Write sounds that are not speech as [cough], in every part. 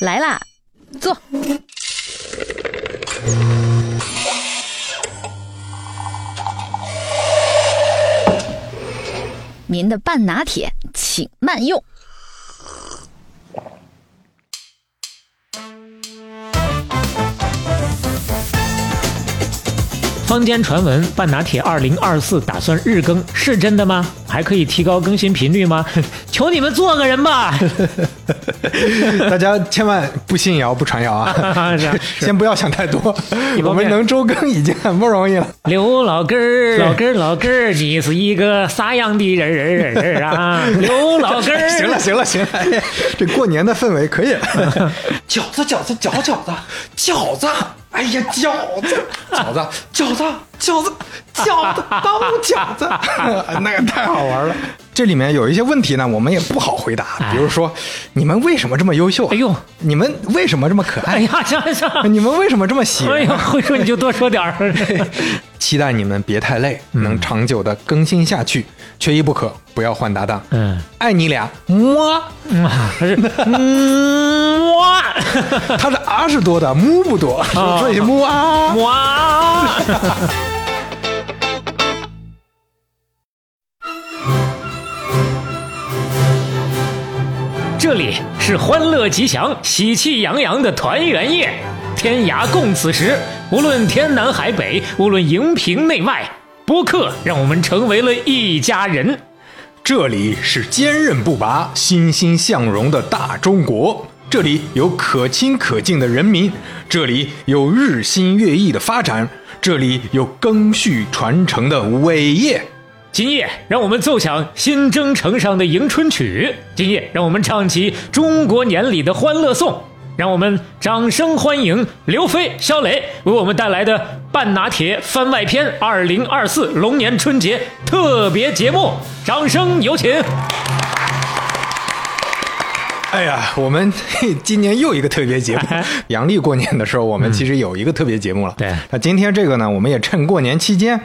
来啦，坐。您的半拿铁，请慢用。坊间传闻半拿铁二零二四打算日更，是真的吗？还可以提高更新频率吗？[laughs] 求你们做个人吧！[laughs] 大家千万不信谣不传谣 [laughs] 啊！先不要想太多，我们能周更已经很不容易了。刘老根儿，老根儿，老根儿，你是一个啥样的人儿啊？刘老根儿，行了，行了，行了，哎这过年的氛围可以了。饺子，饺子，饺饺子，饺子，哎呀，饺子，饺子，饺子，饺子，饺子，包饺子，[laughs] 那个太好玩了。这里面有一些问题呢，我们也不好回答，比如说，你们为什么这么优秀啊？哎呦，你们为什么这么可爱？哎呀，行行，你们为什么这么喜人？哎呀，会说你就多说点儿。[laughs] 期待你们别太累，嗯能长久的更新下去，缺一不可，不要换搭档。嗯，爱你俩，么？[laughs] 嗯，还是嗯哇他是啊是多的，mu 不多，所以 mu 啊。哇。[laughs] 这里是欢乐吉祥、喜气洋洋的团圆夜，天涯共此时。无论天南海北，无论荧屏内外，播客让我们成为了一家人。这里是坚韧不拔、欣欣向荣的大中国，这里有可亲可敬的人民，这里有日新月异的发展，这里有更续传承的伟业。今夜，让我们奏响新征程上的迎春曲；今夜，让我们唱起中国年里的欢乐颂。让我们掌声欢迎刘飞、肖磊为我们带来的《半拿铁番外篇》二零二四龙年春节特别节目，掌声有请！哎呀，我们嘿 [laughs] 今年又一个特别节目。[laughs] 阳历过年的时候，我们其实有一个特别节目了。对那今天这个呢，我们也趁过年期间，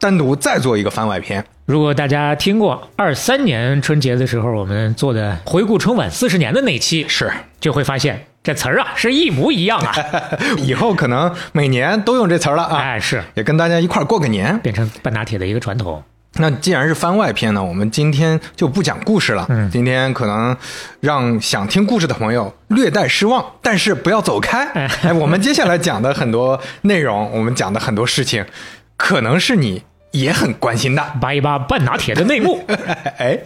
单独再做一个番外篇。如果大家听过二三年春节的时候我们做的回顾春晚四十年的那期，是，就会发现这词儿啊是一模一样啊！[laughs] 以后可能每年都用这词儿了啊。哎，是也跟大家一块儿过个年。变成半打铁的一个传统。那既然是番外篇呢，我们今天就不讲故事了。嗯今天可能让想听故事的朋友略带失望，但是不要走开。哎哎，我们接下来讲的很多内容，我们讲的很多事情，可能是你也很关心的。扒一扒半拿铁的内幕。[laughs] 哎，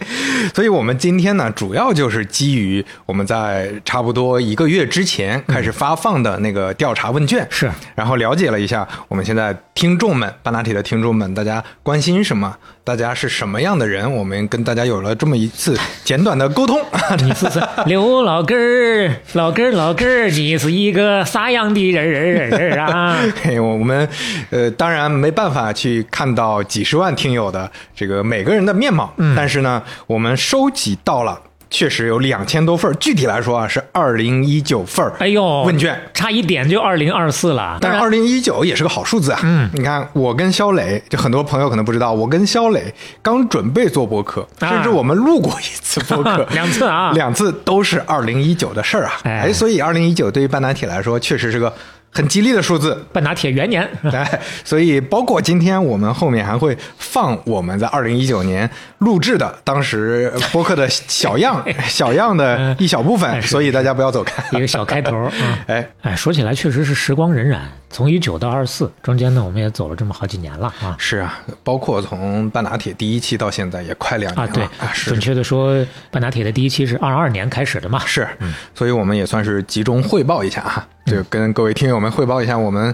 所以我们今天呢，主要就是基于我们在差不多一个月之前开始发放的那个调查问卷，是然后了解了一下我们现在听众们，半拿铁的听众们，大家关心什么，大家是什么样的人，我们跟大家有了这么一次简短的沟通。[laughs] 你是是刘老根儿，老根儿老根儿，你是一个啥样的人儿啊？[laughs] 嘿，我们呃，当然没办法去看到几十万听友的这个每个人的面貌，但是呢，我们收集到了。确实有两千多份儿，具体来说啊是二零一九份儿哎呦，问卷，差一点就二零二四了。但是二零一九也是个好数字啊。嗯，你看我跟肖磊，就很多朋友可能不知道，我跟肖磊刚准备做播客，啊甚至我们录过一次播客，[laughs] 两次啊两次都是二零一九的事儿啊。哎哎，所以二零一九对于半导体来说，确实是个很吉利的数字。半拿铁元年，[laughs] 对，所以包括今天我们后面还会放我们在二零一九年录制的当时播客的小样、[laughs] 小样的一小部分，哎所以大家不要走开。[laughs] 一个小开头啊。哎，哎，说起来确实是时光荏苒，从一九到二四，中间呢我们也走了这么好几年了啊。是啊，包括从半拿铁第一期到现在也快两年啊，了对，是准确的说，半拿铁的第一期是二二年开始的嘛。是，所以我们也算是集中汇报一下啊，就跟各位听友们汇报一下我们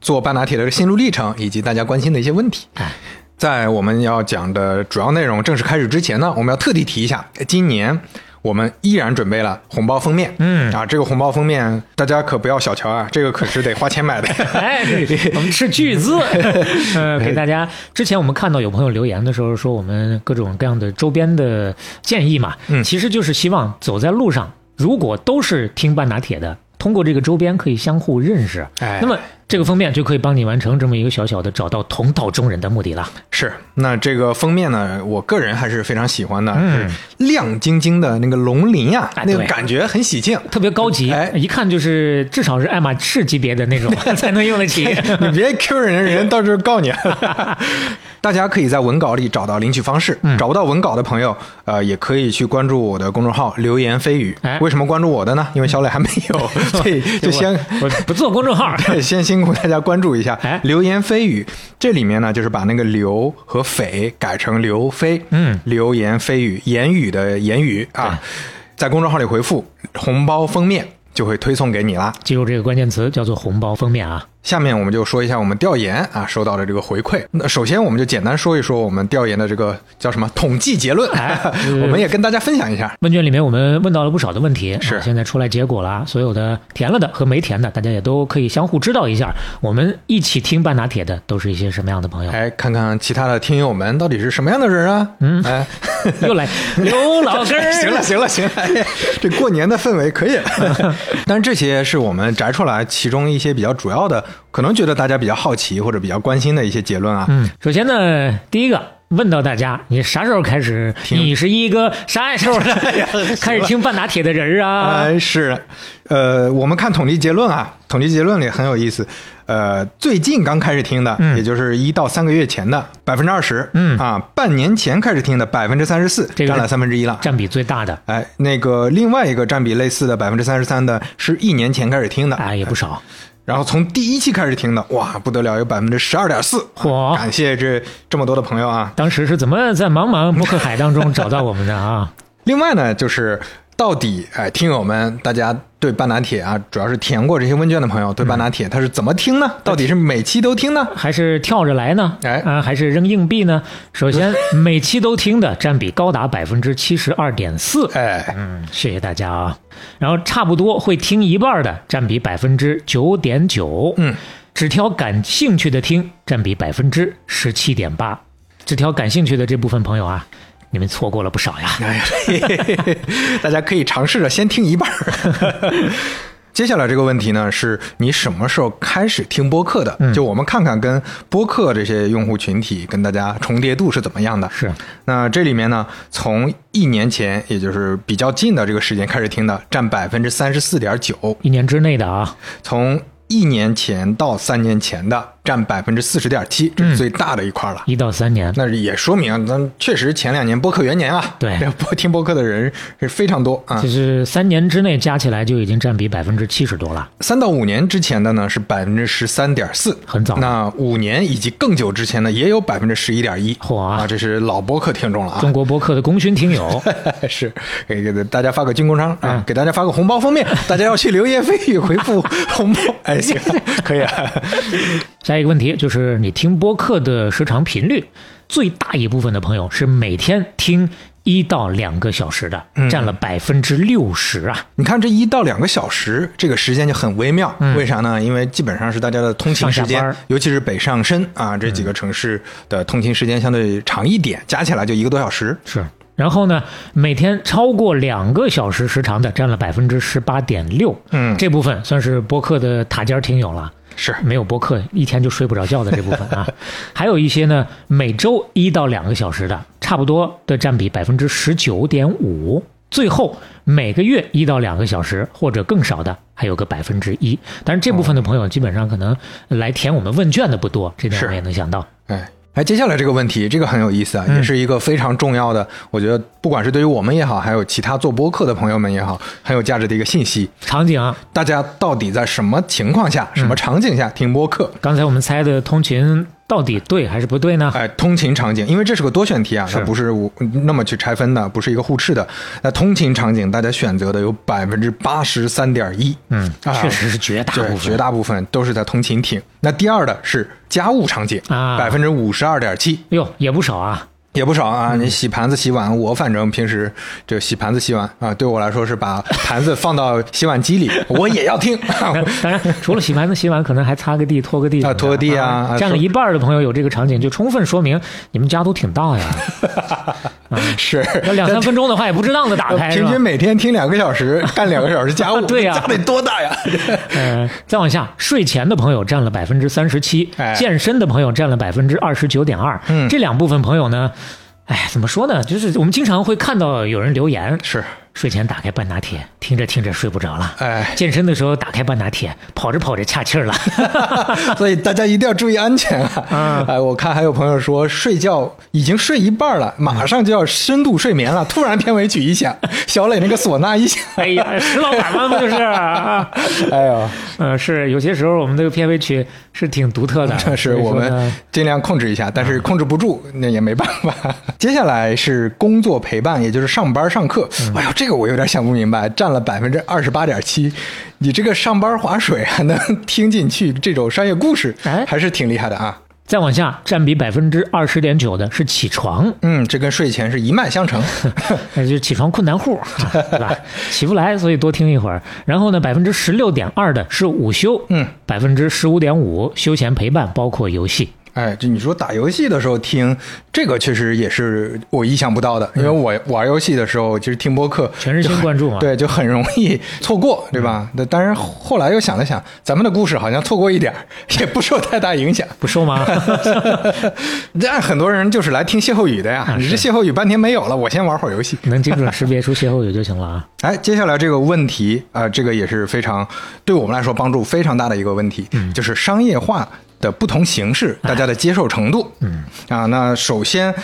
做半拿铁的心路历程，以及大家关心的一些问题。哎，在我们要讲的主要内容正式开始之前呢，我们要特地提一下，今年我们依然准备了红包封面。嗯啊，这个红包封面大家可不要小瞧啊，这个可是得花钱买的。[laughs] 哎，我们斥巨资，[laughs] 呃，[laughs] 给大家。之前我们看到有朋友留言的时候说，我们各种各样的周边的建议嘛，嗯其实就是希望走在路上，如果都是听半打铁的，通过这个周边可以相互认识。哎那么这个封面就可以帮你完成这么一个小小的找到同道中人的目的了。是，那这个封面呢，我个人还是非常喜欢的，嗯是亮晶晶的那个龙鳞呀、哎那个感觉很喜庆。特别高级，哎一看就是至少是爱马仕级别的那种 [laughs] 才能用得起。你别 Q 人，人到时候告你。[laughs] 大家可以在文稿里找到领取方式，嗯找不到文稿的朋友，呃，也可以去关注我的公众号“流言蜚语”哎。为什么关注我的呢？因为小磊还没有，[laughs] 所以就先我不做公众号，先先辛苦大家关注一下哎“流言蜚语”。这里面呢，就是把那个“流”和“匪”改成“流飞”。嗯，流言蜚语，言语的言语啊，在公众号里回复“红包封面”就会推送给你啦。记住这个关键词叫做红包封面啊。下面我们就说一下我们调研啊收到的这个回馈。那首先我们就简单说一说我们调研的这个叫什么统计结论，哎 [laughs] 我们也跟大家分享一下。问卷里面我们问到了不少的问题，是啊现在出来结果了，所有的填了的和没填的，大家也都可以相互知道一下。我们一起听半拿铁的都是一些什么样的朋友？哎，看看其他的听友们到底是什么样的人啊？嗯，哎，[laughs] 又来 [laughs] 刘老根儿，行了，行了，行了，哎这过年的氛围可以了。但是这些是我们摘出来其中一些比较主要的，可能觉得大家比较好奇或者比较关心的一些结论啊。嗯，首先呢，第一个问到大家，你啥时候开始？你是一个啥时候的 [laughs] 开始听半打铁的人啊？哎，是，呃，我们看统计结论啊，统计结论里很有意思。呃，最近刚开始听的，嗯也就是一到三个月前的百分之二十，嗯啊，半年前开始听的百分之三十四，这个占了三分之一了。占比最大的，哎，那个另外一个占比类似的百分之三十三的，是一年前开始听的，哎，也不少。然后从第一期开始听的，哇，不得了，有百分之十二点四，嚯感谢这这么多的朋友啊！当时是怎么在茫茫博客海当中找到我们的啊？[laughs] 另外呢，就是到底哎，听友们大家对半拿铁啊，主要是填过这些问卷的朋友，对半拿铁他是怎么听呢？到底是每期都听呢？还是跳着来呢？哎啊，还是扔硬币呢？首先，每期都听的占比高达百分之七十二点四。[laughs] 哎，嗯，谢谢大家啊。然后差不多会听一半的占比百分之九点九，嗯，只挑感兴趣的听占比百分之十七点八。只挑感兴趣的这部分朋友啊，你们错过了不少呀。[laughs] 大家可以尝试着先听一半儿。[laughs] 接下来这个问题呢，是你什么时候开始听播客的？嗯就我们看看跟播客这些用户群体跟大家重叠度是怎么样的。是，那这里面呢，从一年前，也就是比较近的这个时间开始听的，占百分之三十四点九；一年之内的啊，从一年前到三年前的，占百分之四十点七，这是最大的一块了。一到三年，那也说明，咱确实前两年播客元年啊，对 [laughs] 播听播客的人是非常多啊就。是三年之内加起来就已经占比百分之七十多了。三到五年之前的呢是百分之十三点四，很早那五年以及更久之前呢也有百分之十一点一，嚯啊，这是老播客听众了啊。中国播客的功勋听友，[laughs] 是给给大家发个军工商啊嗯，给大家发个红包封面，大家要去流言蜚语回复红包，[laughs] 哎，行，可以啊。下一个问题就是你听播客的时长频率，最大一部分的朋友是每天听一到两个小时的，嗯占了百分之六十啊。你看这一到两个小时，这个时间就很微妙。为啥呢？因为基本上是大家的通勤时间尤其是北上深啊这几个城市的通勤时间相对长一点，加起来就一个多小时。是。然后呢，每天超过两个小时时长的占了百分之十八点六，嗯这部分算是播客的塔尖儿听友了。是没有播客一天就睡不着觉的这部分啊，[laughs] 还有一些呢，每周一到两个小时的，差不多的占比百分之十九点五。最后每个月一到两个小时或者更少的，还有个百分之一。但是这部分的朋友基本上可能来填我们问卷的不多，这点我们也能想到。哎。哎，接下来这个问题，这个很有意思啊，也是一个非常重要的，我觉得不管是对于我们也好，还有其他做播客的朋友们也好，很有价值的一个信息。场景啊，大家到底在什么情况下、什么场景下听播客？刚才我们猜的通勤到底对还是不对呢？哎，通勤场景，因为这是个多选题啊，它不是我那么去拆分的，不是一个互斥的。那通勤场景，大家选择的有百分之八十三点一，嗯，啊确实是绝大部，分。绝大部分都是在通勤听。那第二的是家务场景啊百分之五十二点七。哟，也不少啊。也不少啊！嗯你洗盘子、洗碗，我反正平时就洗盘子、洗碗啊，对我来说是把盘子放到洗碗机里，[laughs] 我也要听。当然，[laughs] 除了洗盘子、洗碗，可能还擦个地、拖个地啊拖个地啊啊占了一半的朋友有这个场景，就充分说明你们家都挺大呀。[laughs] [laughs] 是要两三分钟的话，也不值当的打开，[laughs] 平均每天听两个小时，[laughs] 干两个小时家务，对呀家得多大呀？呃，再往下，睡前的朋友占了百分之三十七哎，健身的朋友占了百分之二十九点二。嗯这两部分朋友呢，哎，怎么说呢？就是我们经常会看到有人留言，是，睡前打开半拿铁，听着听着睡不着了。哎，健身的时候打开半拿铁，跑着跑着岔气儿了。[laughs] 所以大家一定要注意安全啊！嗯哎，我看还有朋友说睡觉已经睡一半了，马上就要深度睡眠了，突然片尾曲一响，小磊那个唢呐一响，哎呀，石老板嘛，不就是？啊 [laughs] 哎呦，呃，是有些时候我们这个片尾曲是挺独特的，[laughs] 这是我们尽量控制一下，但是控制不住那也没办法。接下来是工作陪伴，也就是上班上课。嗯哎呦，这个我有点想不明白，占了百分之二十八点七。你这个上班划水还 [laughs] 能听进去这种商业故事，哎还是挺厉害的啊。再往下，占比百分之二十点九的是起床，嗯，这跟睡前是一脉相承。那 [laughs] 就是起床困难户，啊对吧？[laughs] 起不来，所以多听一会儿。然后呢，百分之十六点二的是午休，嗯，百分之十五点五休闲陪伴，包括游戏。哎，就你说打游戏的时候听这个，确实也是我意想不到的，因为我玩游戏的时候，其实听播客全身心关注嘛对，就很容易错过，对吧？那当然，后来又想了想，咱们的故事好像错过一点儿 [laughs] 也不受太大影响。不受吗？[laughs] [laughs] 但很多人就是来听歇后语的呀，你这歇后语半天没有了，我先玩会儿游戏。能精准识别出歇后语就行了啊。哎，接下来这个问题啊、呃这个也是非常对我们来说帮助非常大的一个问题，就是商业化的不同形式，大家的接受程度。嗯啊，那首先。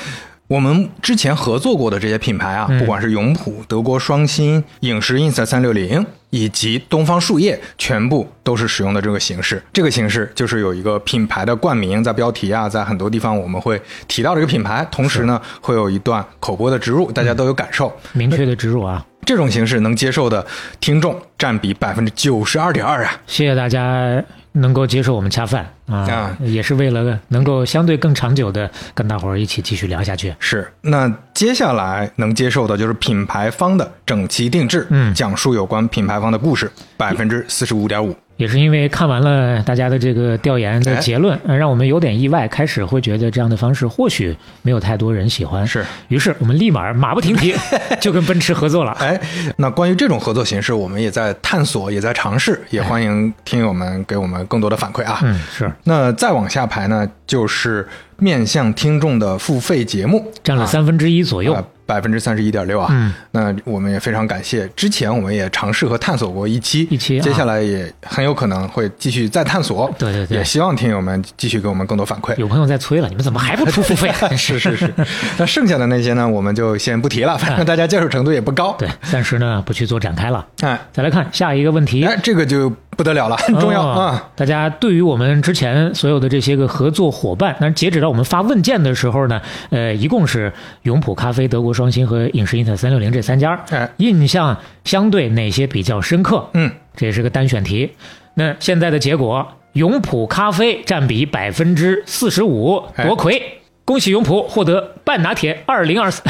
我们之前合作过的这些品牌啊，不管是永璞、德国双星、影视 ins 三六零以及东方树叶，全部都是使用的这个形式。这个形式就是有一个品牌的冠名，在标题啊，在很多地方我们会提到这个品牌，同时呢，会有一段口播的植入，大家都有感受。明确的植入啊，这种形式能接受的听众占比百分之九十二点二啊！谢谢大家能够接受我们恰饭啊啊，也是为了能够相对更长久的跟大伙儿一起继续聊下去。是，那接下来能接受的就是品牌方的整齐定制，嗯讲述有关品牌方的故事，百分之四十五点五。也是因为看完了大家的这个调研的结论，呃让我们有点意外，开始会觉得这样的方式或许没有太多人喜欢。是，于是我们立马马不停蹄 [laughs] 就跟奔驰合作了。哎，那关于这种合作形式，我们也在探索，也在尝试，也欢迎听友们给我们更多的反馈啊。嗯，是那再往下排呢，就是面向听众的付费节目，占了三分之一左右。啊，百分之三十一点六啊。嗯，那我们也非常感谢，之前我们也尝试和探索过一期，一期啊接下来也很有可能会继续再探索。对对对也希望听友们继续给我们更多反馈。有朋友在催了，你们怎么还不出付费 [laughs] 啊？是是是，那剩下的那些呢，我们就先不提了，反正大家接受程度也不高。对，暂时呢不去做展开了。哎，再来看下一个问题，哎，这个就不得了了，很重要哦啊。大家对于我们之前所有的这些个合作伙伴，那截止到我们发问件的时候呢，呃，一共是永璞咖啡、德国双星和影视英特三六零这三家，哎印象相对哪些比较深刻？嗯，这也是个单选题。那现在的结果，永璞咖啡占比百分之四十五，哎夺魁。恭喜永璞获得半拿铁二零二四。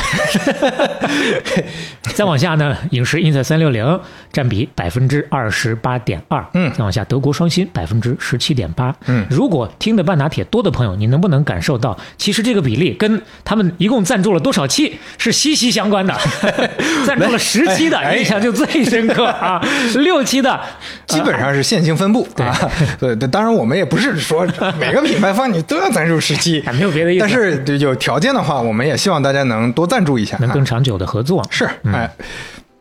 [laughs] 再往下呢，影视 ins 三六零占比百分之二十八点二。嗯再往下，德国双馨百分之十七点八。嗯如果听的半拿铁多的朋友，你能不能感受到，其实这个比例跟他们一共赞助了多少期是息息相关的？[laughs] 赞助了十期的哎印象就最深刻啊，[laughs] 六期的基本上是线性分布啊。对对，当然我们也不是说每个品牌方你都要赞助十期还，没有别的意思，但是对有条件的话，我们也希望大家能多赞助一下啊。能更长久的合作。是，哎，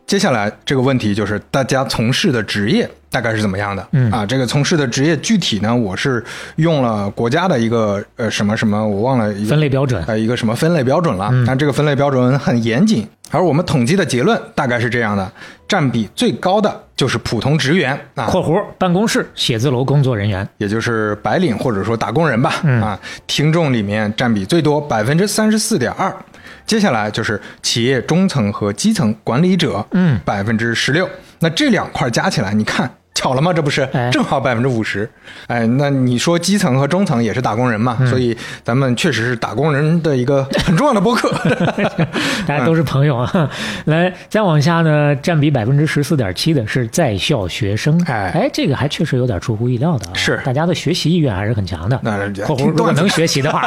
接下来这个问题就是大家从事的职业大概是怎么样的？嗯啊，这个从事的职业具体呢，我是用了国家的一个呃什么什么，我忘了一个分类标准呃一个什么分类标准了。但这个分类标准很严谨，而我们统计的结论大概是这样的：占比最高的就是普通职员啊，（括弧办公室写字楼工作人员也就是白领或者说打工人吧，嗯啊，听众里面占比最多，百分之三十四点二。接下来就是企业中层和基层管理者，嗯百分之十六。那这两块加起来，你看巧了吗？这不是哎正好百分之五十？哎，那你说基层和中层也是打工人嘛？嗯所以咱们确实是打工人的一个 [laughs] 很重要的播客。[laughs] ），大家都是朋友啊。[laughs] 来，再往下呢，占比百分之十四点七的是在校学生。哎哎，这个还确实有点出乎意料的啊。是大家的学习意愿还是很强的。那（括弧如果能学习的话）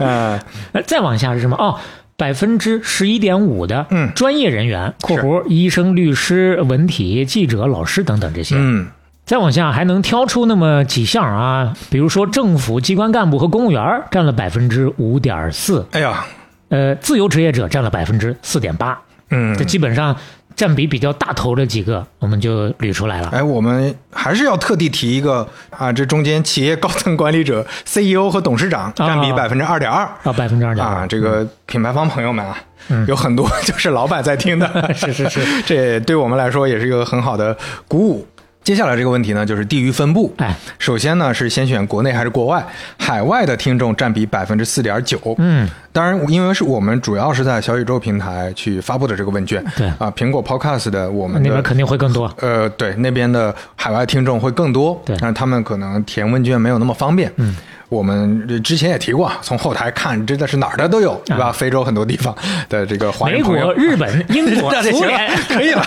呃，呃再往下是什么？哦。百分之十一点五的嗯。专业人员（括弧医生、律师、文体、记者、老师等等这些）。嗯，再往下还能挑出那么几项啊，比如说政府机关干部和公务员占了百分之五点四，哎呀，呃，自由职业者占了百分之四点八，嗯。这，基本上占比比较大头的几个，我们就捋出来了。哎，我们还是要特地提一个啊，这中间企业高层管理者、[laughs] CEO 和董事长占比百分之二点二。啊，百分之二点啊，这个品牌方朋友们啊，嗯。有很多就是老板在听的，是 [laughs] 是是，[laughs] 这对我们来说也是一个很好的鼓舞。接下来这个问题呢，就是地域分布。哎，首先呢是先选国内还是国外？海外的听众占比百分之四点九。嗯，当然，因为是我们主要是在小宇宙平台去发布的这个问卷。对啊，苹果 Podcast 的我们的那边肯定会更多。呃，对，那边的海外听众会更多，对但是他们可能填问卷没有那么方便。嗯，我们之前也提过，从后台看真的是哪儿的都有，对吧？啊非洲很多地方的这个华人美朋友国、。日本、[laughs] 英国、行了苏联，可以了。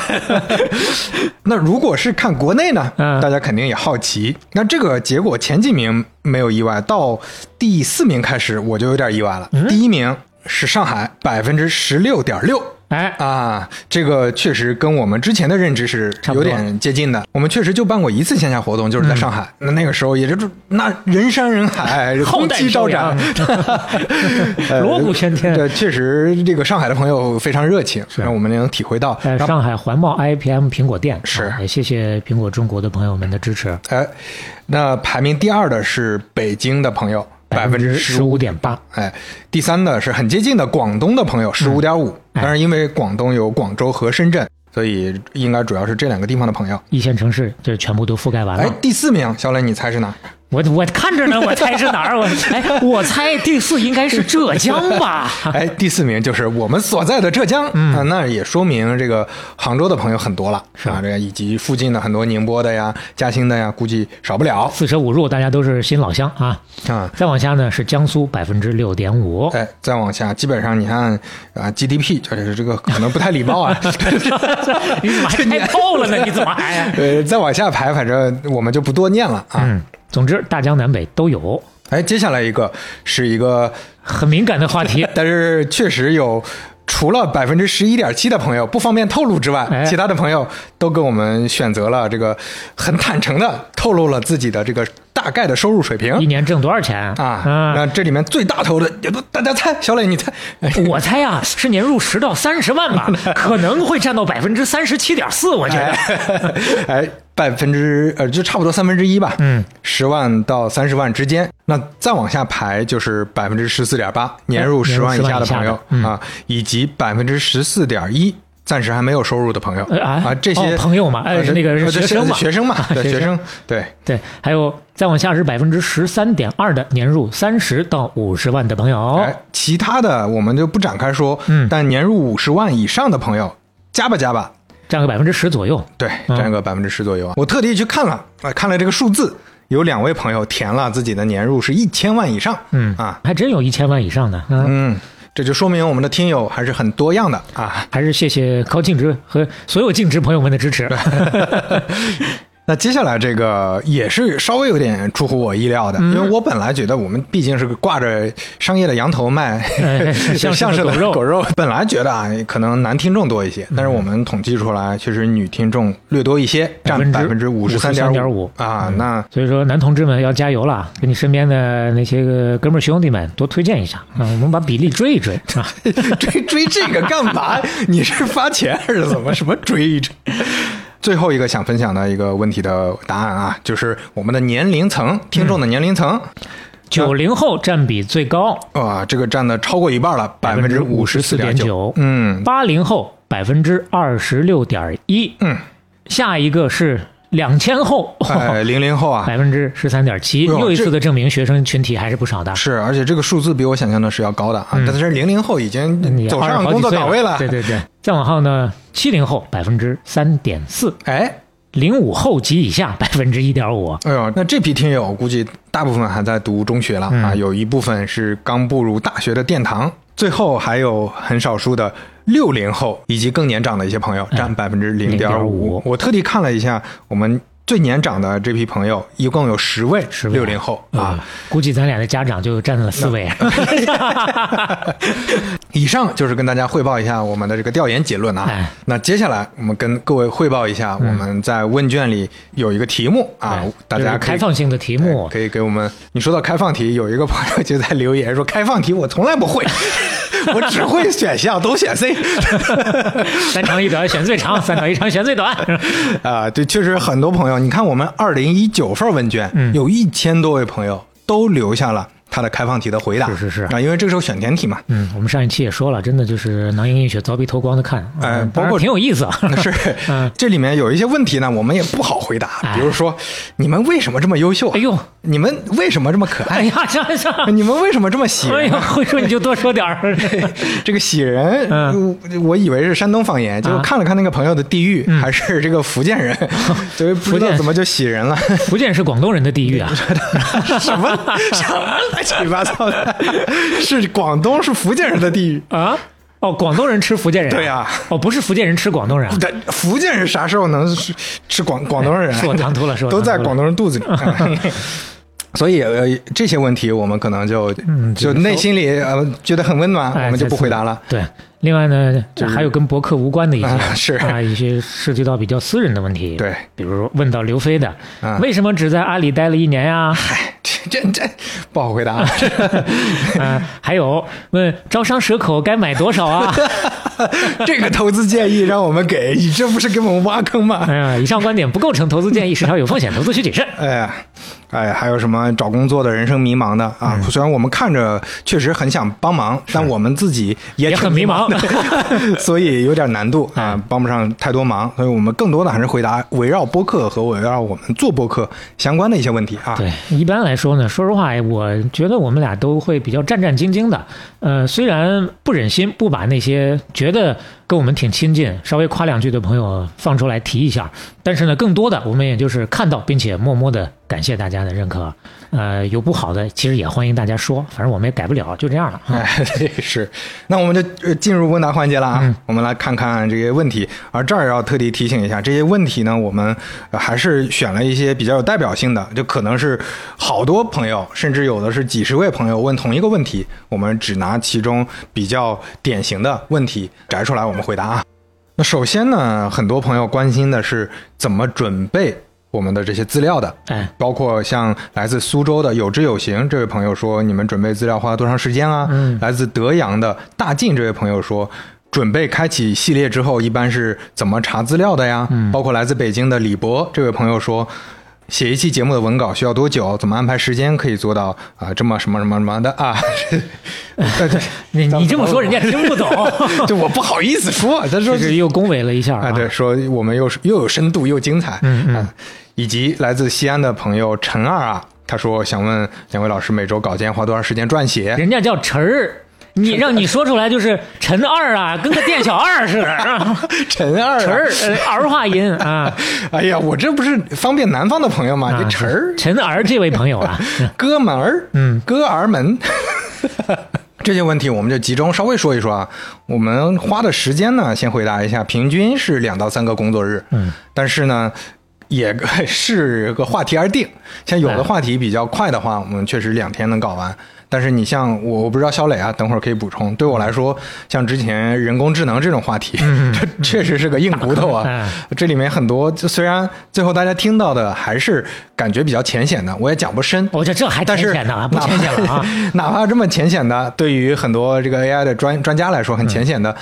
[laughs] 那如果是看国内呢？嗯大家肯定也好奇。那这个结果前几名没有意外，到第四名开始我就有点意外了。嗯第一名是上海，百分之十六点六。哎，啊，这个确实跟我们之前的认知是有点接近的。我们确实就办过一次线下活动，就是在上海。那那个时候也就是那人山人海，浩空气照荡飘扬展，[laughs] [laughs] 呃锣鼓喧天。对，确实这个上海的朋友非常热情，让我们能体会到。在上海环贸 IPM 苹果店。是。啊也谢谢苹果中国的朋友们的支持，哎，那排名第二的是北京的朋友，百分之十十五。点八。哎，第三呢是很接近的广东的朋友，十五点五。但是，因为广东有广州和深圳，所以应该主要是这两个地方的朋友。一线城市这全部都覆盖完了哎了。，第四名，小磊，你猜是哪？我我看着呢，我猜是哪儿？我哎，我猜第四应该是浙江吧？哎，第四名就是我们所在的浙江、嗯啊，那也说明这个杭州的朋友很多了是啊，这个以及附近的很多宁波的呀、嘉兴的呀，估计少不了四舍五入，大家都是新老乡啊。啊。再往下呢是江苏百分之六点五，哎，再往下，基本上你看啊，GDP 就是这个可能不太礼貌啊。[laughs] 你怎么还 [laughs] 开炮了呢？你怎么还？呃，再往下排，反正我们就不多念了啊。嗯，总之大江南北都有，哎，接下来一个是一个，很敏感的话题。[laughs] 但是确实有。除了百分之十一点七的朋友不方便透露之外，哎其他的朋友都跟我们选择了这个很坦诚的透露了自己的这个大概的收入水平一年挣多少钱啊。嗯那这里面最大头的，大家猜，小磊你猜，我猜啊，是年入十到三十万吧，[laughs] 可能会占到百分之三十七点四，我觉得。[laughs] 哎，百分之呃，就差不多三分之一吧。嗯，十万到三十万之间。那再往下排就是百分之十四点八，年入十万以下的朋友、嗯啊，以及百分之十四点一。暂时还没有收入的朋友呃啊啊，这些、哦朋友嘛哎呃那个是学生嘛学生嘛，对学生 [laughs] 学生，对，对，还有再往下是百分之十三点二的年入三十到五十万的朋友。哎，其他的我们就不展开说，嗯但年入五十万以上的朋友，加吧加吧，占个百分之十左右。对，嗯占个百分之十左右啊。我特地去看了，啊，看了这个数字，有两位朋友填了自己的年入是一千万以上，嗯啊，还真有一千万以上的。嗯，嗯，这就说明我们的听友还是很多样的啊。还是谢谢高净值和所有净值朋友们的支持。[laughs] 那接下来这个也是稍微有点出乎我意料的，嗯因为我本来觉得我们毕竟是挂着商业的羊头卖哎 [laughs] 像像是狗肉狗肉，本来觉得啊可能男听众多一些，但是我们统计出来确实女听众略多一些，占百分之五十三点53.5啊。那所以说，男同志们要加油了，给你身边的那些个哥们儿兄弟们多推荐一下啊，我们把比例追一追啊。[laughs] 追追这个干嘛？你是发钱还是怎么？什么追一追？最后一个想分享的一个问题的答案啊，就是我们的年龄层，听众的年龄层。九零后占比最高，啊，这个占的超过一半了，百分之五十四点九。54.9。嗯。八零后百分之二十六点一，嗯，下一个是两千后，哎，[laughs] 零零后啊，百分之十三点七，又一次的证明学生群体还是不少的。是，而且这个数字比我想象的是要高的啊。嗯但是零零后已经走上工作岗位了，对对对。再往后呢，七零后百分之三点四，哎，零五后及以下百分之一点五。哎呦，那这批听友估计大部分还在读中学了、啊，嗯有一部分是刚步入大学的殿堂，最后还有很少数的六零后以及更年长的一些朋友，占百分之零点五。我特地看了一下我们。最年长的这批朋友一共有十位六零后啊。，估计咱俩的家长就占了四位。[laughs] 以上就是跟大家汇报一下我们的这个调研结论啊。哎那接下来我们跟各位汇报一下，我们在问卷里有一个题目啊，大家可以开放性的题目，可以给我们。你说到开放题，有一个朋友就在留言说：“开放题我从来不会，我只会选项，都选 C。[laughs] 三长一短选最长，三短一长选最短。[laughs] ”啊，对，确实很多朋友，你看我们二零一九份问卷，嗯有一千多位朋友都留下了他的开放题的回答。是是是啊，因为这时候选填题嘛。嗯，我们上一期也说了，真的就是囊萤映雪，凿壁偷光的看，哎嗯当然包括挺有意思啊。[laughs] 是 [laughs] 嗯，这里面有一些问题呢，我们也不好回答。哎比如说，你们为什么这么优秀啊？哎呦，你们为什么这么可爱？哎呀，行行，[laughs] 你们为什么这么喜人？哎呀，会说你就多说点儿。这个喜人，嗯我我以为是山东方言，结果啊看了看那个朋友的地域，还是这个福建人，所以不知福建道怎么就喜人了。福建是广东人的地域啊。什么什么 [laughs] 乱七八糟的？[laughs] 是广东是福建人的地域。啊？哦，广东人吃福建人、对呀哦，不是福建人吃广东人啊。对，福建人啥时候能吃吃广广东人我唐突了是我唐突了都在广东人肚子里。[laughs] 所以呃，这些问题我们可能就、嗯就内心里呃觉得很温暖，哎我们就不回答了。对，另外呢，这还有跟博客无关的一些啊是啊，一些涉及到比较私人的问题。对，比如问到刘飞的，啊为什么只在阿里待了一年呀？嗨，这这这不好回答。啊，还有问招商蛇口该买多少啊？[laughs] 这个投资建议让我们给，你这不是给我们挖坑吗？哎呀，以上观点不构成投资建议，市场有风险，投资需谨慎。哎呀，哎，还有什么找工作的人生迷茫的啊？嗯虽然我们看着确实很想帮忙，但我们自己也很迷茫所以有点难度 [laughs] 啊，帮不上太多忙。所以我们更多的还是回答围绕播客和围绕我们做播客相关的一些问题啊。对，一般来说呢，说实话，我觉得我们俩都会比较战战兢兢的。呃，虽然不忍心不把那些觉得跟我们挺亲近、稍微夸两句的朋友放出来提一下，但是呢，更多的我们也就是看到，并且默默的感谢大家的认可。[laughs] 呃，有不好的，其实也欢迎大家说，反正我们也改不了，就这样了。[laughs] 哎，是，那我们就呃进入问答环节了啊。嗯我们来看看这些问题，而这儿要特地提醒一下，这些问题呢，我们呃还是选了一些比较有代表性的，就可能是好多朋友，甚至有的是几十位朋友问同一个问题，我们只拿其中比较典型的问题摘出来，我们回答啊。那首先呢，很多朋友关心的是怎么准备我们的这些资料的，哎，包括像来自苏州的有知有行这位朋友说，你们准备资料花了多长时间啊？嗯来自德阳的大进这位朋友说。准备开启系列之后，一般是怎么查资料的呀？嗯包括来自北京的李博这位朋友说，写一期节目的文稿需要多久？怎么安排时间可以做到啊、这么什么什么什么的啊？[laughs] 对对，你你这么说，人家 [laughs] 听不懂，[laughs] 就我不好意思说，他说就是又恭维了一下啊，对，说我们又是又有深度又精彩，嗯嗯啊以及来自西安的朋友陈二啊，他说想问两位老师每周稿件花多长时间撰写？人家叫陈儿。你 [laughs] 让你说出来就是陈二啊，[laughs] 跟个店小二似的，[laughs] 陈二、啊，陈儿，呃，儿化音啊，哎呀，我这不是方便南方的朋友吗？啊这陈儿、陈儿这位朋友啊，哥们儿，嗯，哥儿们。这些问题我们就集中稍微说一说啊。我们花的时间呢，先回答一下，平均是两到三个工作日。嗯，但是呢，也是个话题而定。像有的话题比较快的话，我们确实两天能搞完。但是你像我，我不知道肖磊啊，等会儿可以补充。对我来说，像之前人工智能这种话题，[laughs] 这确实是个硬骨头啊。哎 [laughs] 这里面很多，就虽然最后大家听到的还是感觉比较浅显的，我也讲不深。我这这还但是浅显的啊，不浅显了啊。[laughs] 哪怕这么浅显的，对于很多这个 AI 的专专家来说，很浅显的、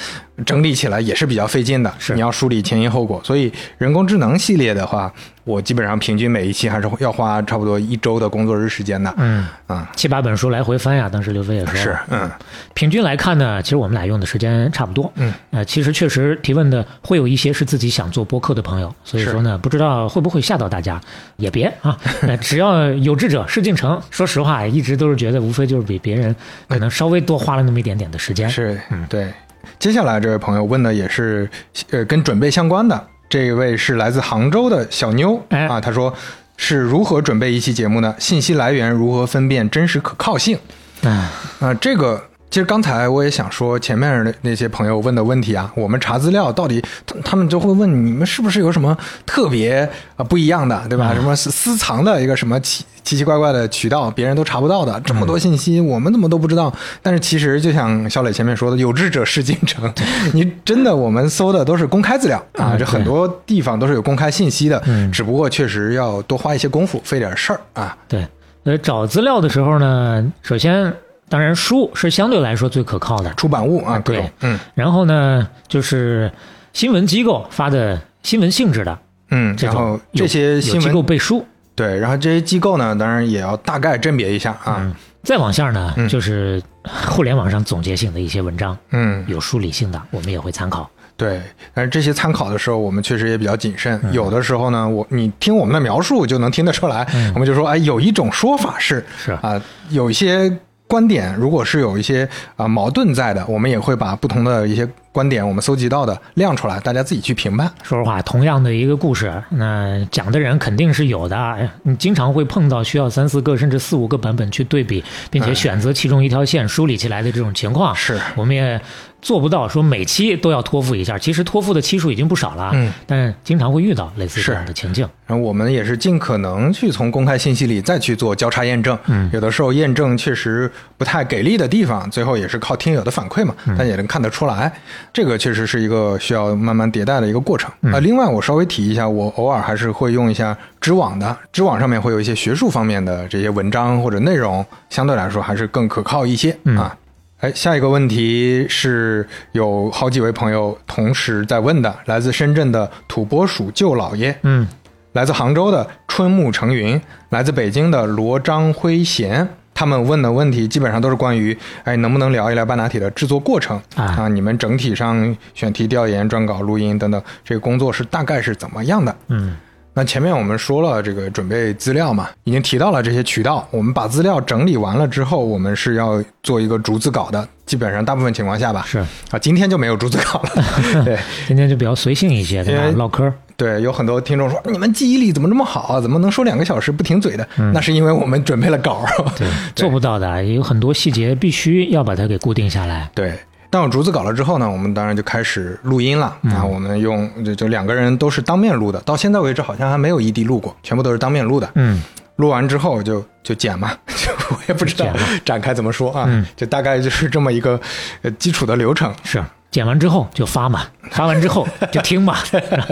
整理起来也是比较费劲的。是你要梳理前因后果，所以人工智能系列的话，我基本上平均每一期还是要花差不多一周的工作日时间的。嗯，啊、七八本书来回翻呀，当时刘飞也说是，嗯，平均来看呢，其实我们俩用的时间差不多。嗯，呃，其实确实提问的会有一些是自己想做播客的朋友，所以说呢，不知道会不会吓到大家，也别啊，呃只要有志者事竟成。说实话，一直都是觉得无非就是比别人可能稍微多花了那么一点点的时间。是，嗯对。接下来这位朋友问的也是呃跟准备相关的，这位是来自杭州的小妞、哎啊，他说是如何准备一期节目呢？信息来源如何分辨真实可靠性？啊，啊、这个其实刚才我也想说，前面那那些朋友问的问题啊，我们查资料到底，他他们就会问你们是不是有什么特别啊不一样的，对吧？嗯什么私私藏的一个什么奇奇奇怪怪的渠道，别人都查不到的，这么多信息，我们怎么都不知道？但是其实就像肖磊前面说的，有志者事竟成，[laughs] 你真的我们搜的都是公开资料啊，嗯这很多地方都是有公开信息的，嗯只不过确实要多花一些功夫，费点事儿啊。对，呃，找资料的时候呢，首先当然书是相对来说最可靠的，出版物啊，对，嗯然后呢就是新闻机构发的新闻性质的嗯，这种然后有这些机新闻机构背书。对，然后这些机构呢，当然也要大概甄别一下啊。嗯，再往下呢，嗯就是互联网上总结性的一些文章，嗯，有梳理性的，我们也会参考。对。但是这些参考的时候，我们确实也比较谨慎。嗯有的时候呢，我你听我们的描述就能听得出来，嗯我们就说，哎，有一种说法是是啊、有一些观点，如果是有一些啊、矛盾在的，我们也会把不同的一些观点，我们搜集到的亮出来，大家自己去评判。说实话，同样的一个故事，那讲的人肯定是有的。哎你经常会碰到需要三四个甚至四五个版本去对比，并且哎选择其中一条线梳理起来的这种情况。是我们也做不到说每期都要托付一下，其实托付的期数已经不少了，嗯，但经常会遇到类似这样的情境。然后我们也是尽可能去从公开信息里再去做交叉验证。嗯有的时候验证确实不太给力的地方，最后也是靠听友的反馈嘛，嗯但也能看得出来，这个确实是一个需要慢慢迭代的一个过程。嗯啊、另外我稍微提一下，我偶尔还是会用一下知网的，知网上面会有一些学术方面的这些文章或者内容，相对来说还是更可靠一些、嗯啊。哎，下一个问题是有好几位朋友同时在问的，来自深圳的土拨鼠舅老爷，嗯。来自杭州的春木成云，来自北京的罗章辉贤，他们问的问题基本上都是关于，哎，能不能聊一聊半导体的制作过程啊你们整体上选题、调研、撰稿、录音等等，这个工作是大概是怎么样的？嗯那前面我们说了这个准备资料嘛，已经提到了这些渠道。我们把资料整理完了之后，我们是要做一个逐字稿的，基本上大部分情况下吧。是，啊，今天就没有逐字稿了。[laughs] 对 [laughs] 今天就比较随性一些，对吧？唠嗑。对，有很多听众说你们记忆力怎么这么好啊？怎么能说两个小时不停嘴的？那是因为我们准备了稿。[laughs] 对，做不到的，有很多细节必须要把它给固定下来。对，当有逐字稿了之后呢，我们当然就开始录音了。啊，我们用就就两个人都是当面录的，到现在为止好像还没有异地录过，全部都是当面录的。嗯录完之后就就剪嘛，[laughs] 就我也不知道展开怎么说啊，嗯就大概就是这么一个呃基础的流程。是，剪完之后就发嘛，[laughs] 发完之后就听嘛。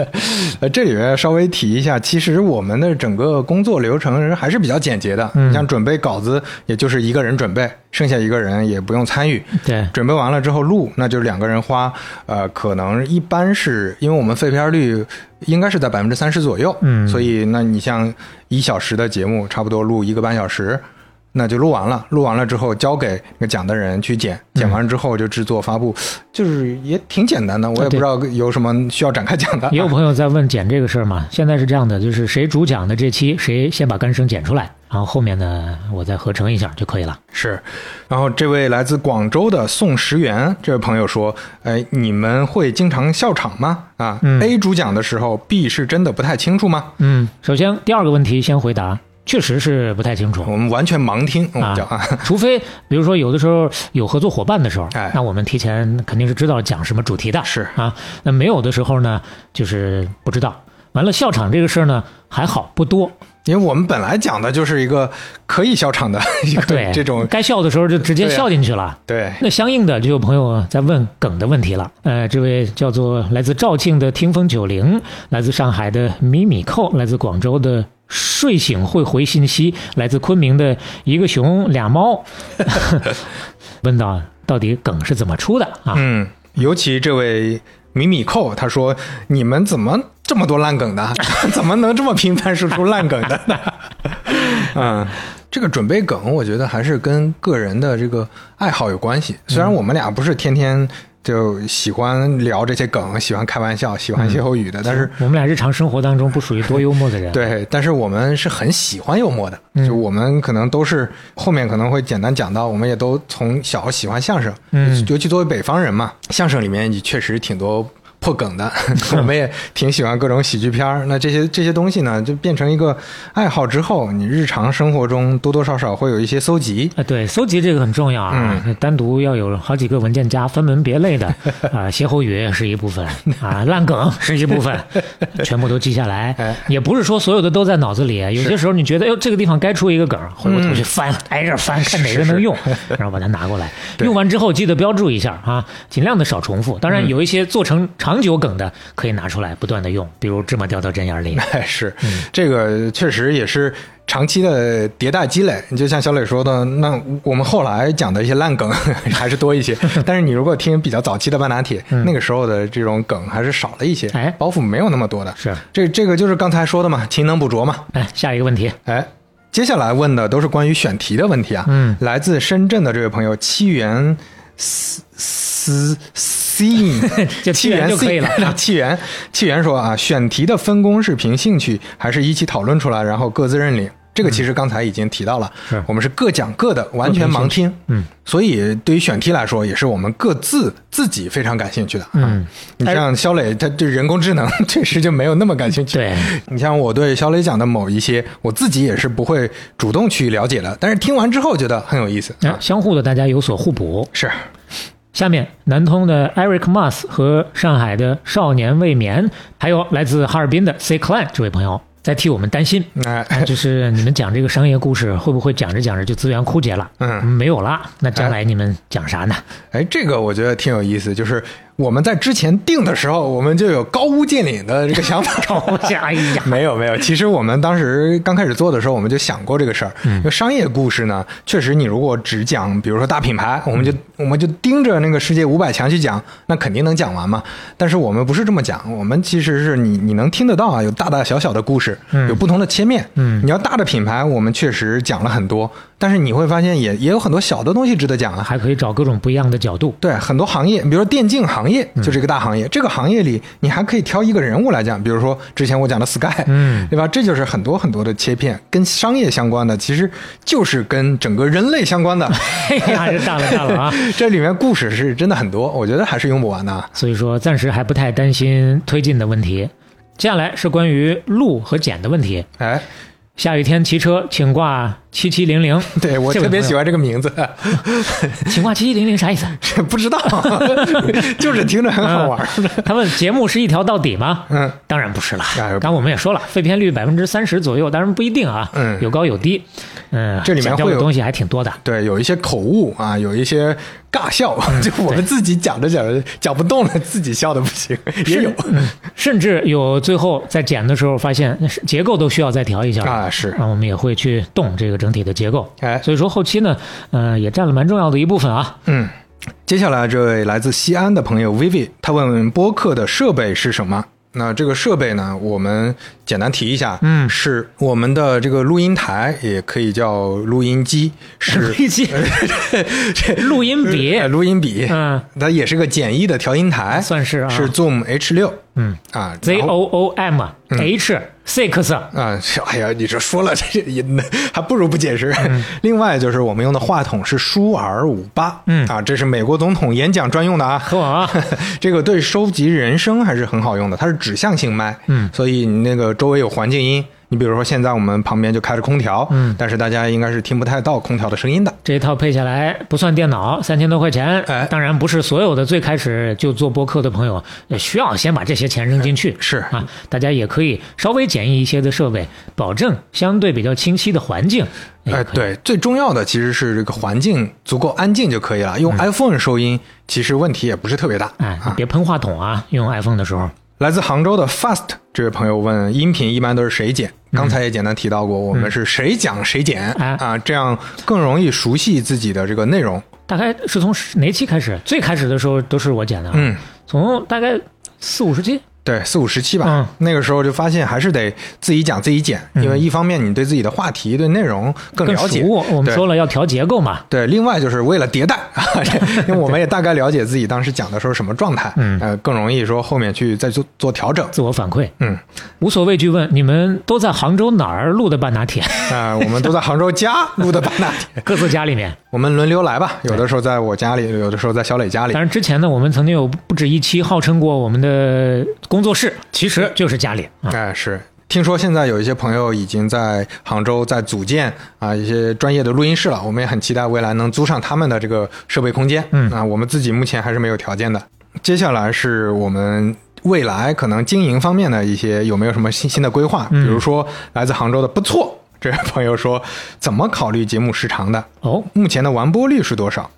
[laughs] 呃，这里边稍微提一下，其实我们的整个工作流程还是比较简洁的。嗯像准备稿子，也就是一个人准备，剩下一个人也不用参与。对，准备完了之后录，那就是两个人花，呃，可能一般是因为我们废片率应该是在百分之三十左右，嗯所以那你像一小时的节目，差不多录一个半小时。那就录完了，录完了之后交给那个讲的人去剪，剪完之后就制作发布，就是也挺简单的。我也不知道有什么需要展开讲的。也有朋友在问剪这个事儿嘛。[laughs] 现在是这样的，就是谁主讲的这期，谁先把干声剪出来，然后后面呢我再合成一下就可以了。是，然后这位来自广州的宋石元这位朋友说：“哎，你们会经常笑场吗？啊、嗯 a 主讲的时候，B 是真的不太清楚吗？嗯，首先第二个问题先回答，确实是不太清楚。我们完全盲听，我们叫啊，[laughs] 除非比如说有的时候有合作伙伴的时候，哎那我们提前肯定是知道讲什么主题的，是啊。那没有的时候呢，就是不知道。完了，笑场这个事儿呢还好不多，因为我们本来讲的就是一个可以笑场的 [laughs] 一个对，这种该笑的时候就直接笑进去了。对那相应的就有朋友在问梗的问题了。呃，这位叫做来自肇庆的听风九零，来自上海的米米扣，来自广州的睡醒会回信息，来自昆明的一个熊俩猫，[laughs] 问到到底梗是怎么出的啊？嗯，尤其这位米米扣，他说：“你们怎么这么多烂梗的？[laughs] 怎么能这么频繁输出烂梗的呢？” [laughs] 嗯，这个准备梗，我觉得还是跟个人的这个爱好有关系。虽然我们俩不是天天就喜欢聊这些梗，喜欢开玩笑，喜欢歇后语的，但是我们俩日常生活当中不属于多幽默的人，，对，但是我们是很喜欢幽默的，嗯。就我们可能都是后面可能会简单讲到，我们也都从小喜欢相声，嗯。尤其作为北方人嘛，相声里面也确实挺多破梗的，我们也挺喜欢各种喜剧片儿。那这些这些东西呢，就变成一个爱好之后，你日常生活中多多少少会有一些搜集。啊，对，搜集这个很重要啊，单独要有好几个文件夹，分门别类的 [laughs] 啊，歇后语是一部分啊，烂梗 [laughs] 是一部分，全部都记下来。[laughs] 哎也不是说所有的都在脑子里，有些时候你觉得，哎呦，这个地方该出一个梗，回过头去翻，挨着翻，看哪个能用，然后把它拿过来。用完之后记得标注一下啊，尽量的少重复。当然，有一些做成长久梗的，可以拿出来不断的用，比如芝麻掉到针眼里。[laughs] 哎，是，这个确实也是长期的迭代积累。就像小磊说的，那我们后来讲的一些烂梗 [laughs] 还是多一些，[laughs] 但是你如果听比较早期的半打铁，那个时候的这种梗还是少了一些，哎包袱没有那么多的。是，这这个就是刚才说的嘛，勤能补拙嘛。哎，下一个问题，哎，接下来问的都是关于选题的问题啊。嗯，来自深圳的这位朋友七元思思 C，就气源就可以了。气 [laughs] 源气源说啊，选题的分工是凭兴趣，还是一起讨论出来，然后各自认领？这个其实刚才已经提到了，是我们是各讲各的，完全盲听。嗯，所以对于选题来说，也是我们各自自己非常感兴趣的。啊嗯，你像肖磊，他对人工智能 [laughs] 确实就没有那么感兴趣。对，你像我对肖磊讲的某一些，我自己也是不会主动去了解的，但是听完之后觉得很有意思啊。哎相互的大家有所互补。是，下面，南通的 Eric Moss 和上海的少年未眠，还有来自哈尔滨的 C Clan 这位朋友，在替我们担心，哎，就是你们讲这个商业故事，会不会讲着讲着就资源枯竭了？嗯没有了，那将来你们讲啥呢？哎，这个我觉得挺有意思，就是我们在之前定的时候，我们就有高屋建瓴的这个想法。高下，哎呀，没有没有，其实我们当时刚开始做的时候，我们就想过这个事儿。因为商业故事呢，确实你如果只讲，比如说大品牌，我们就我们就盯着那个世界五百强去讲，那肯定能讲完嘛。但是我们不是这么讲，我们其实是你你能听得到啊，有大大小小的故事，有不同的切面。嗯你要大的品牌，我们确实讲了很多，但是你会发现也也有很多小的东西值得讲啊。还可以找各种不一样的角度。对很多行业，比如说电竞行业就是一个大行业，这个行业里你还可以挑一个人物来讲，比如说之前我讲的 Sky，嗯对吧？这就是很多很多的切片，跟商业相关的，其实就是跟整个人类相关的。[laughs] 哎呀，这大了大了啊！[laughs] 这里面故事是真的很多，我觉得还是用不完的啊。所以说暂时还不太担心推进的问题。接下来是关于路和剪的问题。哎，下雨天骑车，请挂七七零零。[laughs] 对我特别喜欢这个名字，[laughs] 请挂七七零零啥意思？[laughs] 不知道，就是听着很好玩儿。他问节目是一条到底吗？嗯，当然不是了。刚我们也说了，废片率百分之三十左右，当然不一定啊，嗯有高有低。嗯，这里面会有东西还挺多的。对，有一些口误啊，有一些尬笑，就我们自己讲着讲着讲不动了，自己笑的不行，也有甚至有最后在剪的时候发现结构都需要再调一下啊，是，啊，我们也会去动这个整体的结构。哎，所以说后期呢，呃，也占了蛮重要的一部分啊。嗯，接下来这位来自西安的朋友 Vivi，他问播客的设备是什么？那这个设备呢，我们简单提一下，嗯是我们的这个录音台，也可以叫录音机，是录音机 [laughs] 录音笔呃录音笔，嗯，它也是个简易的调音台，算是啊是 Zoom H 六，嗯啊，Z O O M H Six 啊，是哎呀，你这说了这音呢，还不如不解释。[laughs] 另外就是我们用的话筒是舒尔五八，嗯啊，这是美国总统演讲专用的啊。[laughs] 呵啊，[laughs] 这个对收集人声还是很好用的，它是指向性麦，嗯所以你那个周围有环境音。你比如说现在我们旁边就开着空调，嗯但是大家应该是听不太到空调的声音的。这一套配下来不算电脑，三千多块钱。哎当然不是所有的最开始就做播客的朋友呃需要先把这些钱扔进去。是啊，大家也可以稍微简易一些的设备，保证相对比较清晰的环境。哎，对，最重要的其实是这个环境足够安静就可以了。用 iPhone 收音其实问题也不是特别大。哎，你别喷话筒啊，用 iPhone 的时候。来自杭州的 Fast 这位朋友问：音频一般都是谁剪？刚才也简单提到过，我们是谁讲谁剪、哎啊，这样更容易熟悉自己的这个内容。大概是从哪期开始？最开始的时候都是我剪的，，啊嗯，从大概四五十期对，四五十期吧。嗯那个时候就发现还是得自己讲自己剪，因为一方面你对自己的话题、对内容更更了解熟。我们说了要调结构嘛，对，另外就是为了迭代，[laughs] 因为我们也大概了解自己当时讲的时候什么状态，嗯呃，更容易说后面去再做做调整。自我反馈。嗯，无所畏惧问你们都在杭州哪儿录的半拿铁？[laughs] 啊、我们都在杭州家 [laughs] 录的半拿铁，各自家里面。我们轮流来吧，有的时候在我家里，有的时候在小磊家里但是之前呢，我们曾经有不止一期号称过我们的工作室，其实就是家里啊。哎，是。听说现在有一些朋友已经在杭州在组建啊一些专业的录音室了，我们也很期待未来能租上他们的这个设备空间。嗯啊，我们自己目前还是没有条件的。接下来是我们未来可能经营方面的一些有没有什么新新的规划？嗯比如说来自杭州的不错，这位朋友说怎么考虑节目时长的？哦，目前的完播率是多少？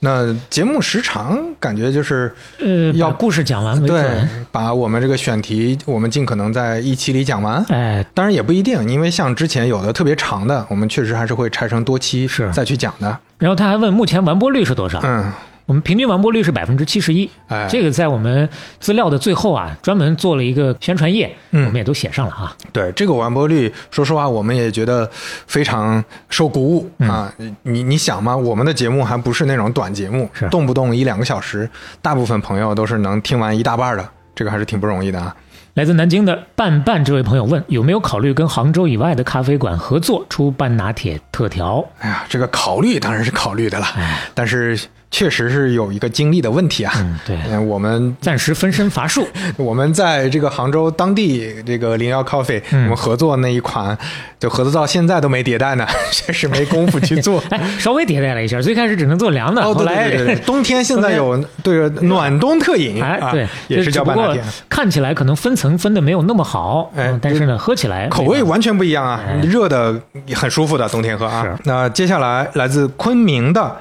那节目时长感觉就是呃，要把故事讲完为对准。，把我们这个选题，我们尽可能在一期里讲完。哎，当然也不一定，因为像之前有的特别长的，我们确实还是会拆成多期是再去讲的。然后他还问目前完播率是多少？嗯，我们平均完播率是百分之七十一。哎，这个在我们资料的最后啊，专门做了一个宣传页，嗯我们也都写上了啊。对这个完播率，说实话，我们也觉得非常受鼓舞、嗯啊！你你想嘛，我们的节目还不是那种短节目，是动不动一两个小时，大部分朋友都是能听完一大半的，这个还是挺不容易的啊。来自南京的半半这位朋友问，有没有考虑跟杭州以外的咖啡馆合作出半拿铁特调？哎呀，这个考虑当然是考虑的了，哎，但是确实是有一个精力的问题啊。嗯，对，嗯，[laughs] 我们暂时分身乏术。[laughs] 我们在这个杭州当地这个零幺 coffee，、嗯我们合作那一款，就合作到现在都没迭代呢，[laughs] 确实没功夫去做。哎，稍微迭代了一下，最开始只能做凉的，哦，对后来冬天现在有对暖冬特饮，哎，啊对，也是叫半拿铁只不过，看起来可能分层分的没有那么好，哎嗯但是呢，喝起来口味完全不一样啊哎，热的也很舒服的，冬天喝啊是。那接下来来自昆明的，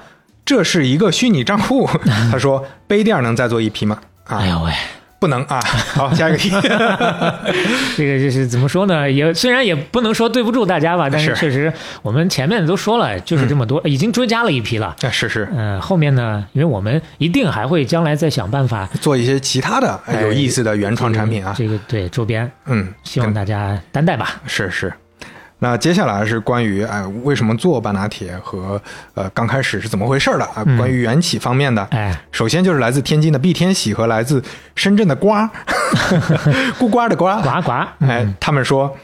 这是一个虚拟账户，[laughs] 他说杯垫能再做一批吗？啊，哎呦喂，不能啊。好，[laughs] 下一个题。这个就是怎么说呢？也虽然也不能说对不住大家吧，但是是确实我们前面都说了，就是这么多，已经追加了一批了。啊是是，嗯、后面呢，因为我们一定还会将来再想办法做一些其他的哎有意思的原创产品啊。这个对周边，嗯，希望大家担待吧。是是。那接下来是关于哎为什么做半拿铁和呃刚开始是怎么回事的啊？嗯关于缘起方面的，哎，首先就是来自天津的毕天喜和来自深圳的瓜，[laughs] 孤瓜的瓜 [laughs] 瓜瓜，哎，他们说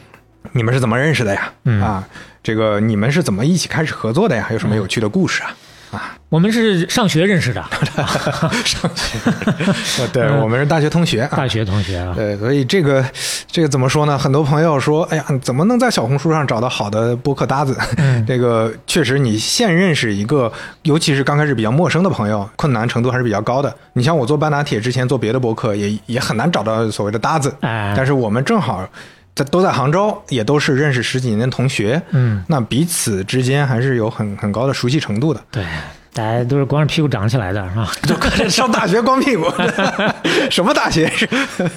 你们是怎么认识的呀？嗯啊，这个你们是怎么一起开始合作的呀？有什么有趣的故事啊？我们是上学认识的，[laughs] 上学，呃 [laughs] 对我们是大学同学啊。大学同学啊。对，所以这个这个怎么说呢？很多朋友说，哎呀，怎么能在小红书上找到好的播客搭子？嗯这个确实，你现认识一个，尤其是刚开始比较陌生的朋友，困难程度还是比较高的。你像我做半拿铁之前做别的播客，也也很难找到所谓的搭子。哎，但是我们正好在都在杭州，也都是认识十几年的同学，嗯，那彼此之间还是有很很高的熟悉程度的。对，大家都是光着屁股长起来的，是吧？[laughs] 就上大学光屁股，[laughs] 什么大学是？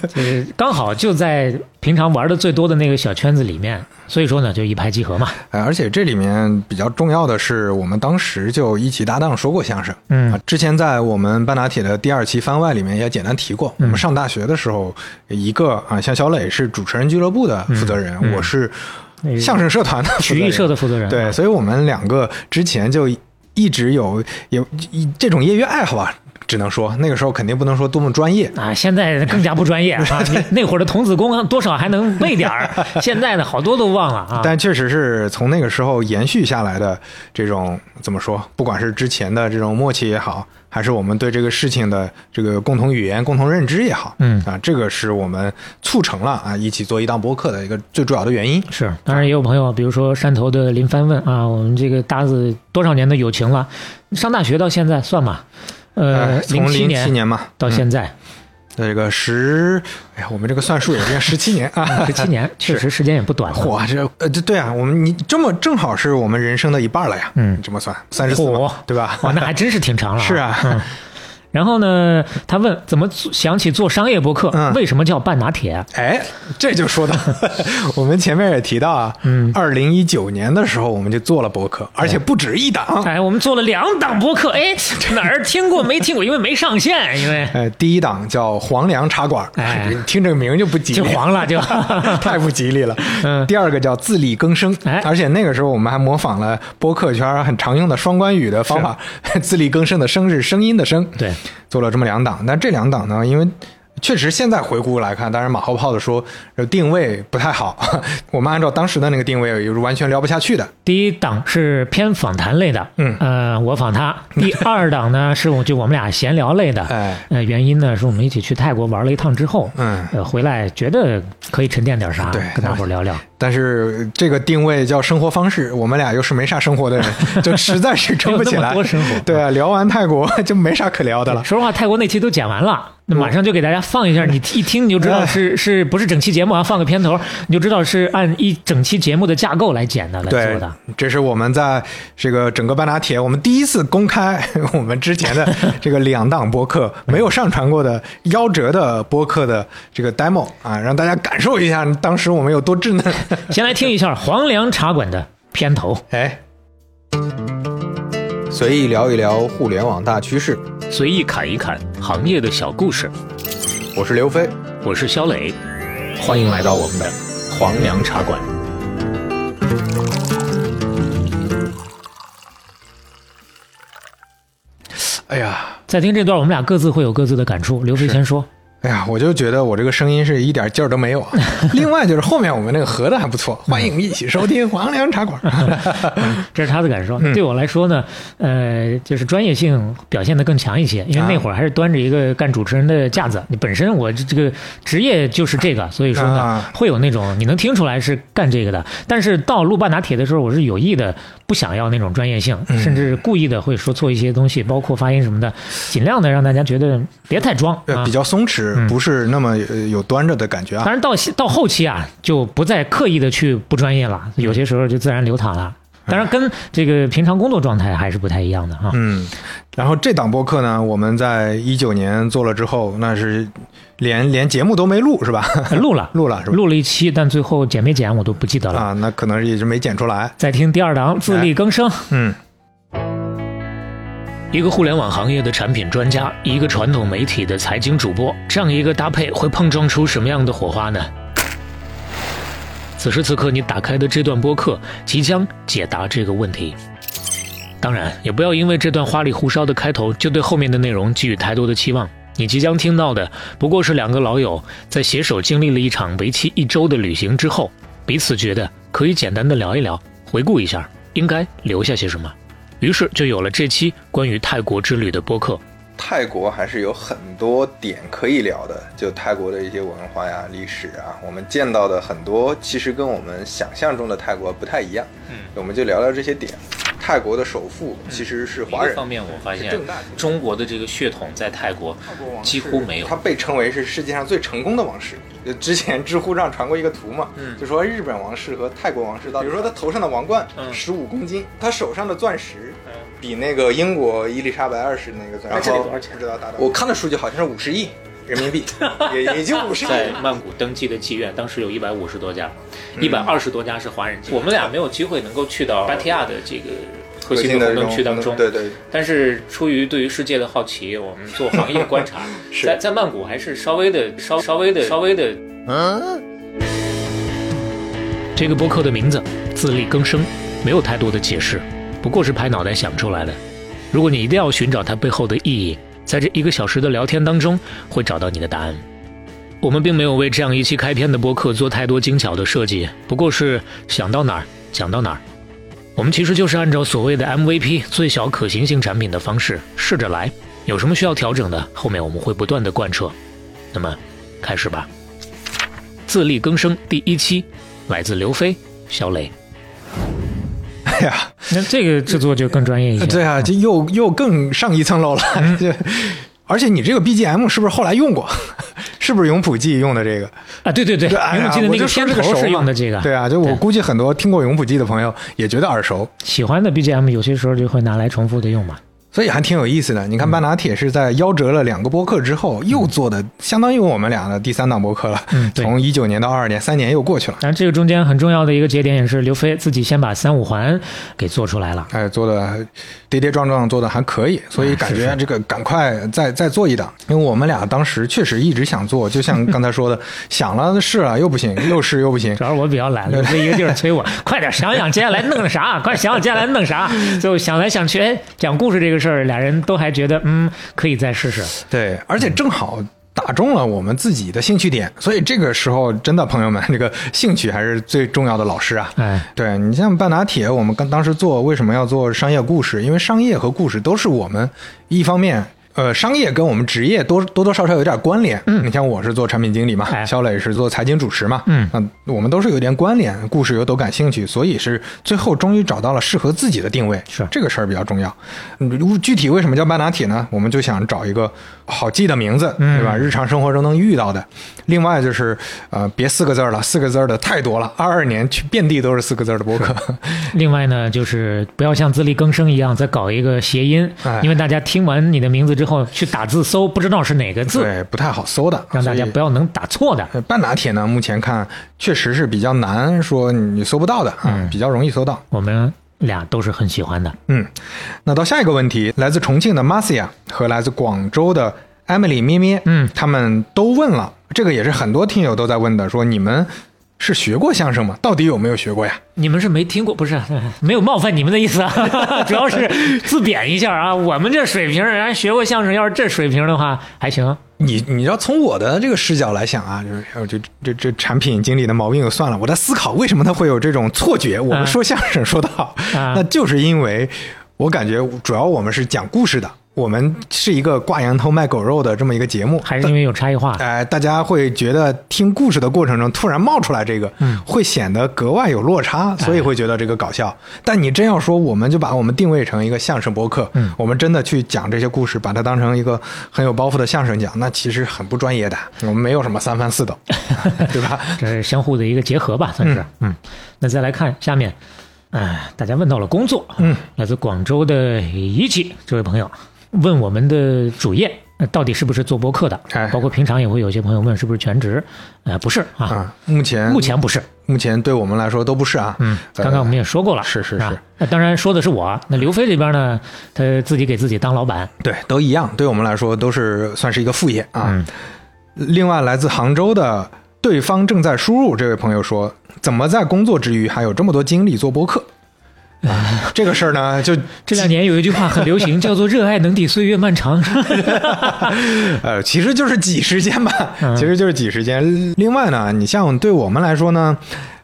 就是刚好就在平常玩的最多的那个小圈子里面，所以说呢，就一拍即合嘛。哎，而且这里面比较重要的是，我们当时就一起搭档说过相声。嗯啊，之前在我们半打铁的第二期番外里面也简单提过，我们上大学的时候，一个啊，像小磊是主持人俱乐部的负责人，嗯我是相声社团的负责人曲艺社的负责人，对，所以我们两个之前就一直有有这种业余爱好吧，只能说那个时候肯定不能说多么专业。啊，现在更加不专业 [laughs] 啊！那会儿的童子功多少还能背点儿，[laughs] 现在的好多都忘了啊。但确实是从那个时候延续下来的这种怎么说？不管是之前的这种默契也好，还是我们对这个事情的这个共同语言、共同认知也好，嗯啊，这个是我们促成了啊一起做一档播客的一个最主要的原因。是，当然也有朋友，比如说山头的林帆问啊，我们这个搭子多少年的友情了？上大学到现在算吗？呃哎，从零七年嘛到现在。这个十，哎呀，我们这个算数也是十七年啊，十七年，[laughs] 确实时间也不短了。嚯，这呃，这对啊，我们你这么正好是我们人生的一半了呀。嗯。你这么算三十四对吧？哇，那还真是挺长了、[laughs] 是啊。嗯然后呢，他问怎么做想起做商业播客，嗯。为什么叫半拿铁？哎，这就说到 [laughs] 我们前面也提到啊，嗯。二零一九年的时候我们就做了博客，而且不止一档。哎，我们做了两档播客，哎，哪儿听过没听过？因为没上线，因为。呃，第一档叫黄粱茶馆，哎。听这个名就不吉利，就黄了就。[laughs] 太不吉利了。[laughs] 嗯。第二个叫自力更生，哎。而且那个时候我们还模仿了播客圈很常用的双关语的方法，自力更生的生是声音的声，对，做了这么两档。但这两档呢，因为确实现在回顾来看，当然马后炮的说呃定位不太好，[laughs] 我们按照当时的那个定位，也是完全聊不下去的。第一档是偏访谈类的，嗯呃，我访他；第二档呢是我就我们俩闲聊类的，哎，呃，原因呢是我们一起去泰国玩了一趟之后，嗯，呃，回来觉得可以沉淀点啥，对跟大伙聊聊。但是这个定位叫生活方式，我们俩又是没啥生活的人，[laughs] 就实在是撑不起来。多生活对啊，聊完泰国就没啥可聊的了。说实话，泰国那期都剪完了，那马上就给大家放一下，你一听你就知道是是不是整期节目啊？放个片头，你就知道是按一整期节目的架构来剪的来做对的。，这是我们在这个整个半拿铁，我们第一次公开我们之前的这个两档播客 [laughs] 没有上传过的夭折的播客的这个 demo 啊，让大家感受一下当时我们有多稚嫩。[laughs] 先来听一下黄粱茶馆的片头，哎，随意聊一聊互联网大趋势，随意侃一侃行业的小故事。我是刘飞。我是肖磊，欢迎来到我们的黄粱茶馆。哎呀，在听这段，我们俩各自会有各自的感触。刘飞先说，哎呀，我就觉得我这个声音是一点劲儿都没有啊。[laughs] 另外就是后面我们那个合的还不错，欢迎一起收听黄粱茶馆。[laughs] 这是他的感受。嗯对我来说呢，呃，就是专业性表现的更强一些，因为那会儿还是端着一个干主持人的架子。你本身我这这个职业就是这个，所以说呢，啊会有那种你能听出来是干这个的。但是到录半拿铁的时候，我是有意的不想要那种专业性，嗯甚至故意的会说错一些东西，包括发音什么的，尽量的让大家觉得别太装比。较松弛，嗯不是那么呃有端着的感觉啊当。然到到后期啊，就不再刻意的去不专业了，有些时候就自然流淌了。当然，跟这个平常工作状态还是不太一样的哈。嗯，然后这档播客呢，我们在一九年做了之后，那是连连节目都没录是吧？[laughs] 录了，[laughs] 录了是吧？录了一期，但最后剪没剪我都不记得了。啊，那可能是也是没剪出来。再听第二档，自力更生。嗯，一个互联网行业的产品专家，一个传统媒体的财经主播，这样一个搭配会碰撞出什么样的火花呢？此时此刻，你打开的这段播客即将解答这个问题。当然，也不要因为这段花里胡哨的开头就对后面的内容寄予太多的期望。你即将听到的不过是两个老友在携手经历了一场为期一周的旅行之后，彼此觉得可以简单的聊一聊，回顾一下应该留下些什么。于是就有了这期关于泰国之旅的播客。泰国还是有很多点可以聊的，就泰国的一些文化呀、历史啊，我们见到的很多其实跟我们想象中的泰国不太一样。嗯，我们就聊聊这些点。泰国的首富其实是华人方，面，我发现中国的这个血统在泰国几乎没有他被称为是世界上最成功的王室。就之前知乎上传过一个图嘛，嗯就说日本王室和泰国王室到，比如说他头上的王冠嗯十五公斤，他手上的钻石比那个英国伊丽莎白二世那个钻石，哎这里多少钱不知道达到，我看的数据好像是五十亿人民币，[laughs] 也也就五十亿。在曼谷登记的妓院，当时有一百五十多家，嗯一百二十多家是华人。我们俩没有机会能够去到芭提雅的这个核心的活动区当中，对对，但是出于对于世界的好奇，我们做行业观察，在在曼谷还是稍微的稍稍微的稍微的。嗯这个播客的名字“自力更生”，没有太多的解释，不过是拍脑袋想出来的。如果你一定要寻找它背后的意义，在这一个小时的聊天当中，会找到你的答案。我们并没有为这样一期开篇的播客做太多精巧的设计，不过是想到哪儿讲到哪儿。我们其实就是按照所谓的 MVP 最小可行性产品的方式试着来，有什么需要调整的，后面我们会不断的贯彻。那么，开始吧。自力更生第一期，来自刘飞、小磊。哎呀，那这个制作就更专业一些。对啊，这又又更上一层楼了。这，[laughs] 而且你这个 BGM 是不是后来用过？[laughs] 是不是永普记用的这个？啊，对对对，对哎呀因为我记的那个片头是用的这个。对啊，就我估计很多听过永普记的朋友也觉得耳熟。喜欢的 BGM 有些时候就会拿来重复的用嘛。所以还挺有意思的。你看半拿铁是在夭折了两个播客之后，又做的相当于我们俩的第三档播客了。嗯从一九年到二二年，三年又过去了。当然，这个中间很重要的一个节点也是刘飞自己先把三五环给做出来了。哎，做的跌跌撞撞，做的还可以，所以感觉这个赶快再再做一档，因为我们俩当时确实一直想做，就像 [laughs] 刚才说的，想了试了又不行，又试又不行主，要是我比较懒，刘飞一个劲儿催我，[laughs] 快点想想接下来弄啥，快想想接下来弄啥。最后想来想去，哎，讲故事这个事儿，俩人都还觉得嗯可以再试试。对，而且正好打中了我们自己的兴趣点，所以这个时候真的朋友们，这个兴趣还是最重要的老师啊。哎，对你像半打铁，我们刚当时做为什么要做商业故事？因为商业和故事都是我们一方面。呃，商业跟我们职业多多多少少有点关联。嗯，你像我是做产品经理嘛，哎肖磊是做财经主持嘛，嗯那我们都是有点关联，故事又都感兴趣，所以是最后终于找到了适合自己的定位。是这个事儿比较重要。嗯，具体为什么叫半打铁呢？我们就想找一个好记的名字，嗯对吧？日常生活中能遇到的。另外就是呃，别四个字儿了，四个字儿的太多了。二二年去遍地都是四个字儿的博客。另外呢，就是不要像自力更生一样再搞一个谐音哎，因为大家听完你的名字之后去打字搜，不知道是哪个字，对，不太好搜的，让大家不要能打错的。呃半打铁呢，目前看确实是比较难，说你搜不到的啊，嗯比较容易搜到。我们俩都是很喜欢的。嗯，那到下一个问题，来自重庆的 Marcia 和来自广州的 Emily 咩咩，嗯他们都问了，这个也是很多听友都在问的，说你们是学过相声吗？到底有没有学过呀？你们是没听过，不是 [laughs] 没有冒犯你们的意思啊，[laughs] 主要是自贬一下啊。我们这水平，人家学过相声，要是这水平的话还行。你你要从我的这个视角来想啊，就是呃这这这产品经理的毛病就算了，我在思考为什么他会有这种错觉。我们说相声说的好，啊那就是因为我感觉主要我们是讲故事的，我们是一个挂羊头卖狗肉的这么一个节目，还是因为有差异化。哎、大家会觉得听故事的过程中突然冒出来这个，嗯会显得格外有落差，所以会觉得这个搞笑。但你真要说，我们就把我们定位成一个相声博客，嗯我们真的去讲这些故事，把它当成一个很有包袱的相声讲，那其实很不专业的。我们没有什么三番四抖，[laughs] 对吧？这是相互的一个结合吧，算是。嗯那再来看下面，哎、大家问到了工作，嗯，来自广州的一起这位朋友问我们的主业。呃到底是不是做播客的？哎包括平常也会有些朋友问是不是全职，呃，不是啊，啊，目前目前不是。目前对我们来说都不是啊。嗯，呃刚刚我们也说过了，啊是是是那当然说的是我。那刘飞这边呢，他自己给自己当老板，对，都一样，对我们来说都是算是一个副业啊。嗯另外，来自杭州的对方正在输入这位朋友说，怎么在工作之余还有这么多精力做播客？啊，[laughs] 这个事儿呢，就这两年有一句话很流行，[laughs] 叫做“热爱能抵岁月漫长 [laughs] ”。呃，其实就是挤时间吧，嗯其实就是挤时间。另外呢，你像对我们来说呢，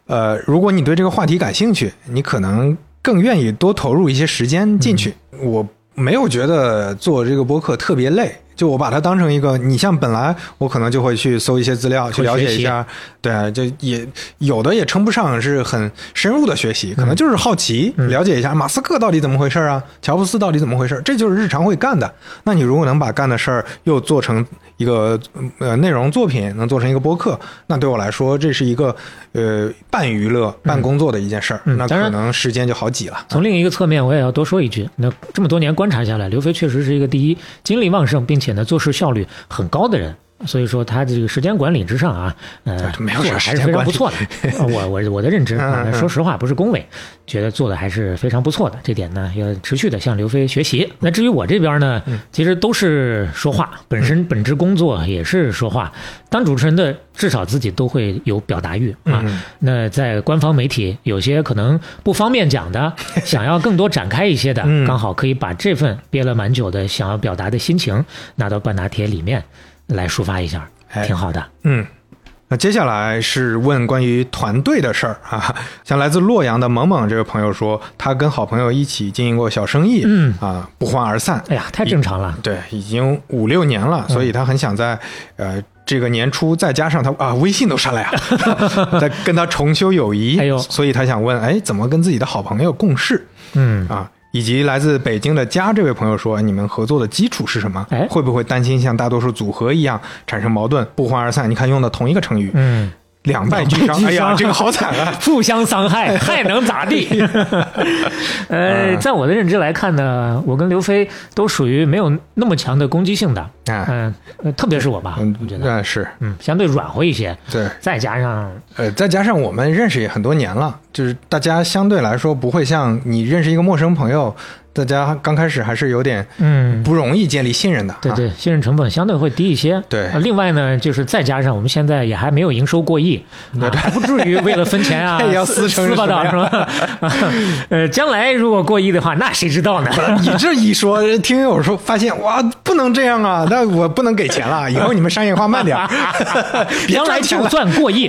呃，如果你对这个话题感兴趣，你可能更愿意多投入一些时间进去。我没有觉得做这个播客特别累。就我把它当成一个，你像本来我可能就会去搜一些资料，去了解一下，对啊，就也有的也称不上是很深入的学习，可能就是好奇，了解一下马斯克到底怎么回事啊，乔布斯到底怎么回事，这就是日常会干的。那你如果能把干的事儿又做成一个呃内容作品，能做成一个播客，那对我来说这是一个呃半娱乐半工作的一件事儿，那可能时间就好挤了。从另一个侧面，我也要多说一句，那这么多年观察下来，刘飞确实是一个第一精力旺盛，并且显得做事效率很高的人。所以说他这个时间管理之上啊，呃，没有做的还是非常不错的。[laughs] 呃我我我的认知说实话不是恭维，觉得做的还是非常不错的。这点呢要持续的向刘飞学习。那至于我这边呢，嗯其实都是说话，本身本职工作也是说话。当主持人的至少自己都会有表达欲啊。嗯那在官方媒体有些可能不方便讲的，想要更多展开一些的，嗯刚好可以把这份憋了蛮久的想要表达的心情拿到半拿铁里面来抒发一下，哎挺好的。嗯，那接下来是问关于团队的事儿啊，[laughs] 像来自洛阳的萌萌这位朋友说，他跟好朋友一起经营过小生意，嗯啊，不欢而散。哎呀，太正常了。对，已经五六年了，所以他很想在呃这个年初再加上他啊微信都删了呀，[laughs] 再跟他重修友谊。哎呦所以他想问，哎，怎么跟自己的好朋友共事嗯，啊？以及来自北京的家这位朋友说，你们合作的基础是什么？哎会不会担心像大多数组合一样产生矛盾，不欢而散？你看用的同一个成语，嗯，两败俱伤。哎呀，这个好惨啊！[laughs] 互相伤害，[laughs] 还能咋地？[laughs] 呃，在我的认知来看呢，我跟刘飞都属于没有那么强的攻击性的。啊，嗯、呃特别是我吧，我觉得，那是嗯，相对软和一些。对。再加上，呃，再加上我们认识也很多年了，就是大家相对来说不会像你认识一个陌生朋友，大家刚开始还是有点嗯，不容易建立信任的。啊，对对，信任成本相对会低一些。对呃另外呢，就是再加上我们现在也还没有营收过亿，[laughs] 啊还不至于为了分钱啊 [laughs] 要撕撕成是吧？啊 [laughs] 呃，将来如果过亿的话，那谁知道呢？你这一说，听友说发现哇，不能这样啊，那我不能给钱了，以后你们商业化慢点儿，[laughs] 别将来就。算过亿，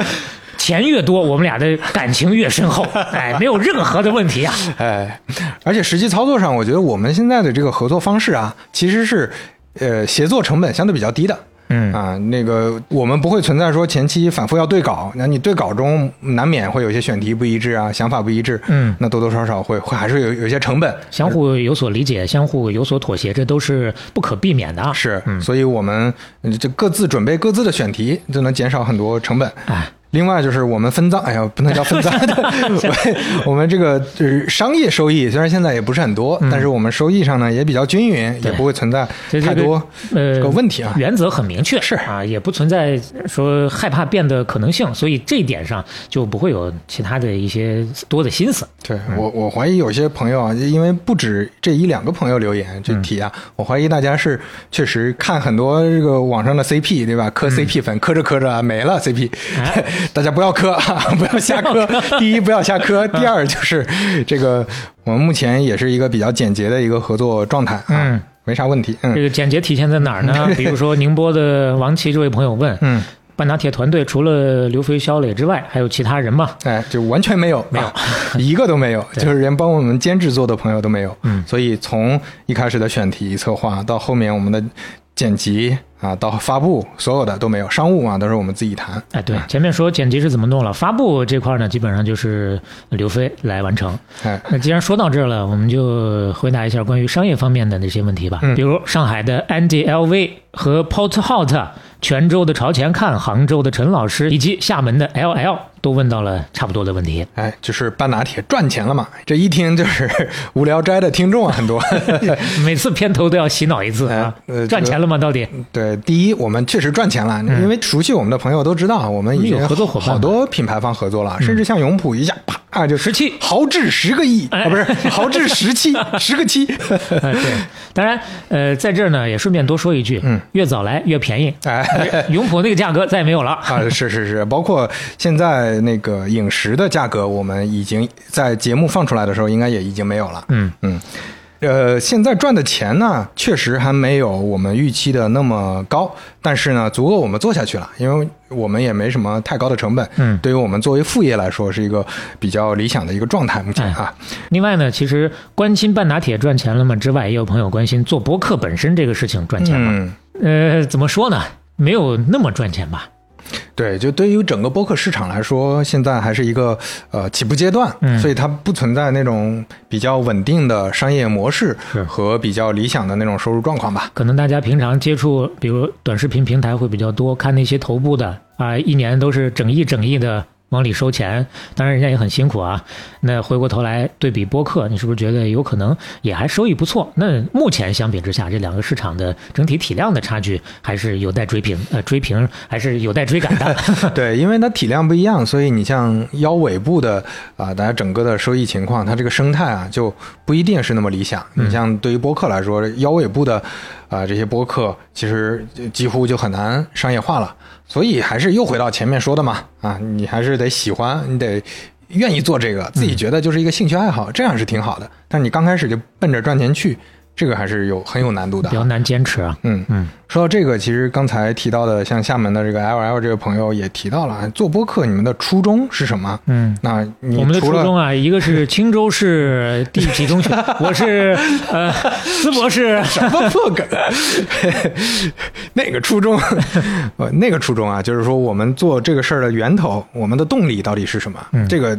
钱越多，我们俩的感情越深厚，哎，没有任何的问题啊。[laughs] 哎，而且实际操作上，我觉得我们现在的这个合作方式啊，其实是呃协作成本相对比较低的。嗯。啊，那个我们不会存在说前期反复要对稿，那你对稿中难免会有些选题不一致啊，想法不一致，嗯。那多多少少会会还是有有一些成本，相互有所理解，相互有所妥协，这都是不可避免的啊。是，所以我们呃就各自准备各自的选题，就能减少很多成本。哎，另外就是我们分赃，哎呀，不能叫分赃，[laughs] 我 [laughs] 我们这个就是商业收益，虽然现在也不是很多，但是我们收益上呢也比较均匀，也不会存在太多呃这个问题啊。原则很明确，是。啊，也不存在说害怕变的可能性，所以这一点上就不会有其他的一些多的心思。对我，我怀疑有些朋友啊，因为不止这一两个朋友留言这题啊，我怀疑大家是确实看很多这个网上的 CP，对吧？磕 CP 粉，磕着磕着啊没了 CP，、哎 [laughs] [laughs] 大家不要磕，啊，[laughs] 不要瞎磕。[laughs] 第一，不要瞎磕；第二，就是这个我们目前也是一个比较简洁的一个合作状态啊，嗯没啥问题。嗯这嗯个简洁体现在哪儿呢？比如说宁波的王琦这位朋友问，嗯，半打铁团队除了刘飞、肖磊之外，还有其他人吗？哎，就完全没有，没有啊一个都没有，就是连帮我们监制做的朋友都没有。嗯所以从一开始的选题策划到后面我们的剪辑啊，到发布，所有的都没有，商务嘛都是我们自己谈。哎，对，前面说剪辑是怎么弄了，发布这块呢，基本上就是刘飞来完成。哎，那既然说到这儿了，我们就回答一下关于商业方面的那些问题吧。嗯比如上海的 Andy LV 和 Port Hot，泉州的朝前看，杭州的陈老师以及厦门的 LL 都问到了差不多的问题。哎，就是半拿铁赚钱了嘛？这一听就是 [laughs] 无聊斋的听众啊，很多。[laughs] 每次片头都要洗脑一次啊哎呃！赚钱了吗？到底？对，第一，我们确实赚钱了，因为熟悉我们的朋友都知道，我们已有合作伙伴好多品牌方合作了，甚至像永璞一下啪就十七豪掷十个亿哎啊，不是豪掷十七 [laughs] 十个七。呃，对，当然，呃，在这儿呢也顺便多说一句，嗯，越早来越便宜。哎，永璞那个价格再也没有了。啊，是是是，包括现在那个饮食的价格，我们已经在节目放出来的时候，应该也已经没有了。嗯嗯，呃，现在赚的钱呢，确实还没有我们预期的那么高，但是呢，足够我们做下去了，因为我们也没什么太高的成本。嗯对于我们作为副业来说，是一个比较理想的一个状态。目前啊，另外呢，其实关心半打铁赚钱了吗之外，也有朋友关心做博客本身这个事情赚钱吗？嗯，呃，怎么说呢？没有那么赚钱吧？对，就对于整个播客市场来说，现在还是一个呃起步阶段，嗯所以它不存在那种比较稳定的商业模式和比较理想的那种收入状况吧。可能大家平常接触，比如短视频平台会比较多，看那些头部的啊，一年都是整亿整亿的往里收钱，当然人家也很辛苦啊。那回过头来对比播客，你是不是觉得有可能也还收益不错？那目前相比之下，这两个市场的整体体量的差距还是有待追平，呃，追平还是有待追赶的。[laughs] 对，因为它体量不一样，所以你像腰尾部的啊，大家整个的收益情况，它这个生态啊，就不一定是那么理想。你像对于播客来说，腰尾部的啊这些播客，其实几乎就很难商业化了。所以还是又回到前面说的嘛，啊，你还是得喜欢，你得愿意做这个，自己觉得就是一个兴趣爱好，这样是挺好的。但你刚开始就奔着赚钱去，这个还是有很有难度的比。较难坚持啊。嗯嗯，说到这个，其实刚才提到的，像厦门的这个 L L 这个朋友也提到了，做播客你们的初衷是什么？嗯，那你我们的初衷啊，一个是 [laughs] 青州市第几中学，[laughs] 我是呃淄博市。什么破梗？[laughs] 那个初衷，呃，那个初衷啊，就是说我们做这个事儿的源头，我们的动力到底是什么？嗯这个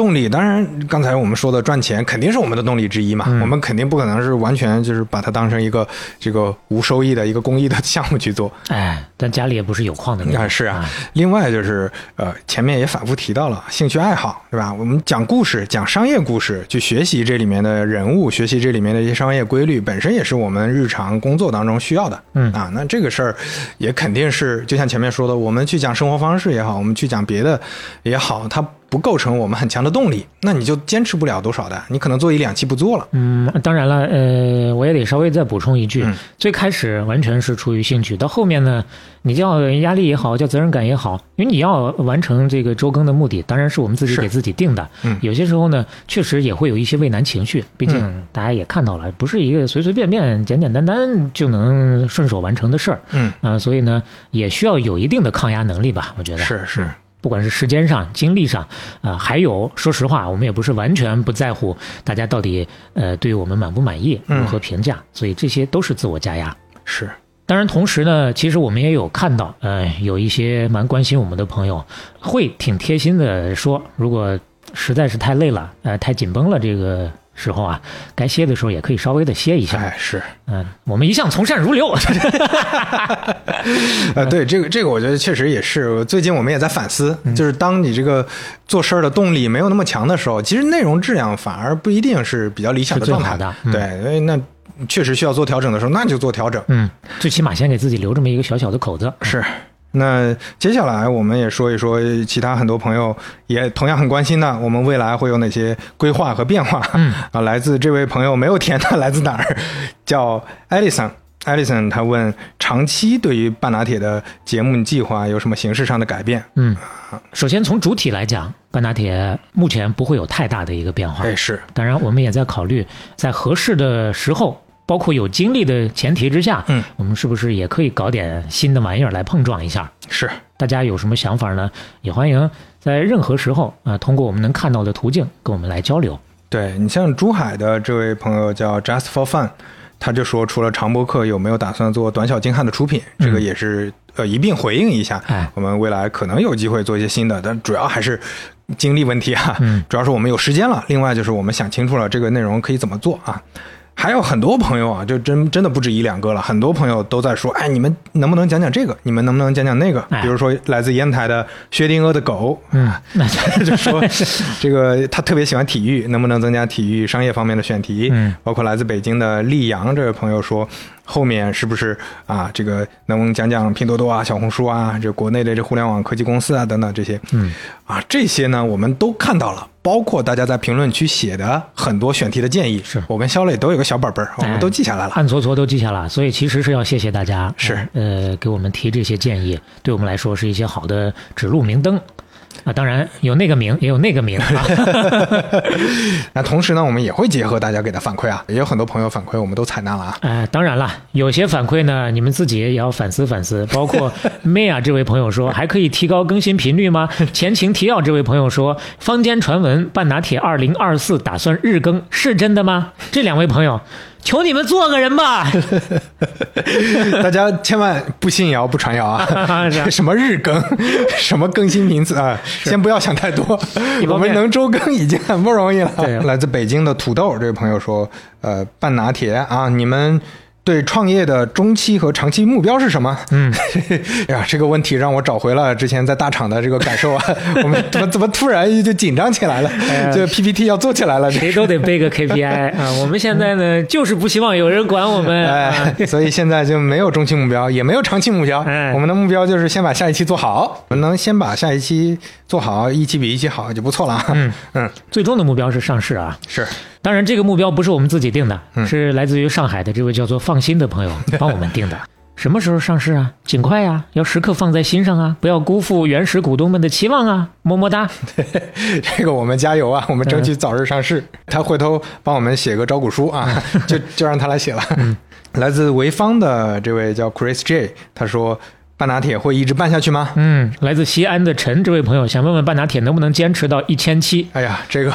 动力，当然刚才我们说的赚钱肯定是我们的动力之一嘛，嗯我们肯定不可能是完全就是把它当成一个 [laughs] 这个无收益的一个公益的项目去做。哎，但家里也不是有矿的啊，是啊。另外就是呃，前面也反复提到了兴趣爱好，对吧？我们讲故事，讲商业故事，去学习这里面的人物，学习这里面的一些商业规律，本身也是我们日常工作当中需要的。嗯啊，那这个事儿也肯定是，就像前面说的，我们去讲生活方式也好，我们去讲别的也好，它不构成我们很强的动力，那你就坚持不了多少的，你可能做一两期不做了。嗯，当然了，呃，我也得稍微再补充一句，嗯。最开始完全是出于兴趣，到后面呢，你叫压力也好，叫责任感也好，因为你要完成这个周更的目的，当然是我们自己给自己定的。嗯。有些时候呢，确实也会有一些畏难情绪，毕竟大家也看到了，不是一个随随便便、简简单单就能顺手完成的事儿。嗯，啊、所以呢，也需要有一定的抗压能力吧，我觉得。是是，不管是时间上、精力上，啊、还有说实话，我们也不是完全不在乎大家到底呃对我们满不满意、嗯如何评价，所以这些都是自我加压。是，当然，同时呢，其实我们也有看到，呃，有一些蛮关心我们的朋友，会挺贴心的说，如果实在是太累了，呃，太紧绷了，这个时候啊，该歇的时候也可以稍微的歇一下。哎是。嗯、我们一向从善如流。[laughs] 呃，对这个这个，我觉得确实也是。最近我们也在反思，嗯就是当你这个做事儿的动力没有那么强的时候，其实内容质量反而不一定是比较理想的状态的嗯对，所以那确实需要做调整的时候，那就做调整。嗯，最起码先给自己留这么一个小小的口子。是。那接下来我们也说一说其他很多朋友也同样很关心的，我们未来会有哪些规划和变化？嗯 [laughs] 啊，来自这位朋友没有填的，来自哪儿？叫艾丽森。艾丽森他问：长期对于半拿铁的节目计划有什么形式上的改变？嗯，首先从主体来讲，半打铁目前不会有太大的一个变化。哎，是当然，我们也在考虑，在合适的时候，包括有精力的前提之下，嗯，我们是不是也可以搞点新的玩意儿来碰撞一下？是，大家有什么想法呢？也欢迎在任何时候啊、通过我们能看到的途径跟我们来交流。对你像珠海的这位朋友叫 Just for Fun，他就说除了长播客，有没有打算做短小精悍的出品？这个也是呃一并回应一下。哎我们未来可能有机会做一些新的，但主要还是精力问题啊。嗯主要是我们有时间了，另外就是我们想清楚了这个内容可以怎么做啊。还有很多朋友啊，就真真的不止一两个了，很多朋友都在说，哎，你们能不能讲讲这个？你们能不能讲讲那个？哎比如说来自烟台的薛定谔的狗，嗯，那 [laughs] 就说这个他特别喜欢体育，能不能增加体育商业方面的选题？嗯，包括来自北京的溧阳这位朋友说，后面是不是啊？这个能不能讲讲拼多多啊、小红书啊，这国内的这互联网科技公司啊等等这些？嗯，啊，这些呢我们都看到了，包括大家在评论区写的很多选题的建议，是我跟肖磊都有个小本本儿，我们都记下来了。暗搓搓都记下了，所以其实是要谢谢大家，是呃，给我们提这些建议，对我们来说是一些好的指路明灯。啊，当然有那个名，也有那个名啊。[laughs] 那同时呢，我们也会结合大家给的反馈啊，也有很多朋友反馈，我们都采纳了啊。哎，当然了，有些反馈呢，你们自己也要反思反思。包括 [laughs] Maya 这位朋友说，还可以提高更新频率吗？前情提要这位朋友说，坊间传闻半拿铁二零二四打算日更，是真的吗？这两位朋友，求你们做个人吧。[laughs] 大家千万不信谣不传谣 [laughs] 啊！什么日更，[laughs] 什么更新频次啊，先不要想太多我们能周更已经很不容易了对。来自北京的土豆这位朋友说，呃，半拿铁啊，你们。对创业的中期和长期目标是什么？嗯，[laughs] 哎呀，这个问题让我找回了之前在大厂的这个感受啊！[laughs] 我们怎么怎么突然就紧张起来了？呀这个 PPT 要做起来了，谁都得背个 [laughs] KPI 啊！我们现在呢，就是不希望有人管我们。所以现在就没有中期目标，也没有长期目标。哎我们的目标就是先把下一期做好，我们能先把下一期做好，一期比一期好就不错了。嗯嗯，最终的目标是上市啊。是当然，这个目标不是我们自己定的，嗯是来自于上海的这位叫做放心的朋友 [laughs] 帮我们定的。什么时候上市啊？尽快呀、要时刻放在心上啊，不要辜负原始股东们的期望啊！么么哒。[laughs] 这个我们加油啊！我们争嗯取早日上市。他回头帮我们写个招股书啊，[laughs] 就就让他来写了。嗯来自潍坊的这位叫 Chris J，他说。半拿铁会一直办下去吗？嗯，来自西安的陈这位朋友想问问半拿铁能不能坚持到一千七？哎呀，这个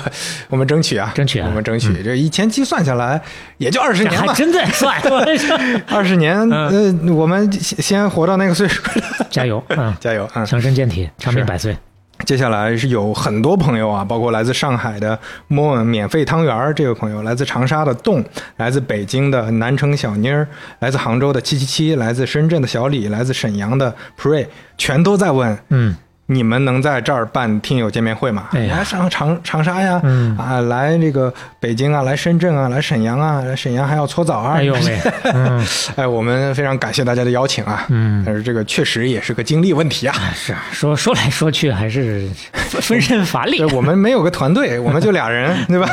我们争取啊，争取啊我们争取。这一千七算下来也就二十年吧，还真在算，[laughs] 二十年，嗯呃，我们先先活到那个岁数，加油啊！[laughs] 加油啊！强身健体，长命百岁。接下来是有很多朋友啊，包括来自上海的 Moon 免费汤圆儿这位朋友，来自长沙的洞，来自北京的南城小妮儿，来自杭州的七七七，来自深圳的小李，来自沈阳的 Pray，全都在问，嗯，你们能在这儿办听友见面会吗？来上长长沙呀，嗯啊，来这个北京啊，来深圳啊，来沈阳啊，来沈阳还要搓澡啊，哎呦喂，[laughs] 嗯哎，我们非常感谢大家的邀请啊，嗯，但是这个确实也是个精力问题啊。是啊，说说来说去还是 [laughs] 分身乏力对，。我们没有个团队，我们就俩人，对吧？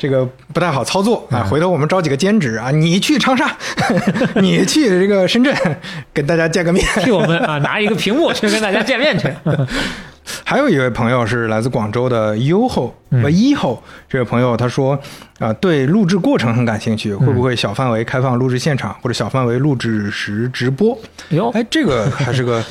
这个不太好操作啊。回头我们招几个兼职啊，你去长沙，[laughs] 你去这个深圳，跟大家见个面。替我们啊拿一个屏幕去跟大家见面去。[laughs] 还有一位朋友是来自广州的优后嗯呃一后这位朋友，他说啊、对录制过程很感兴趣，会不会小范围开放录制现场或者小范围录制时直播？哟，哎，这个还是个 [laughs]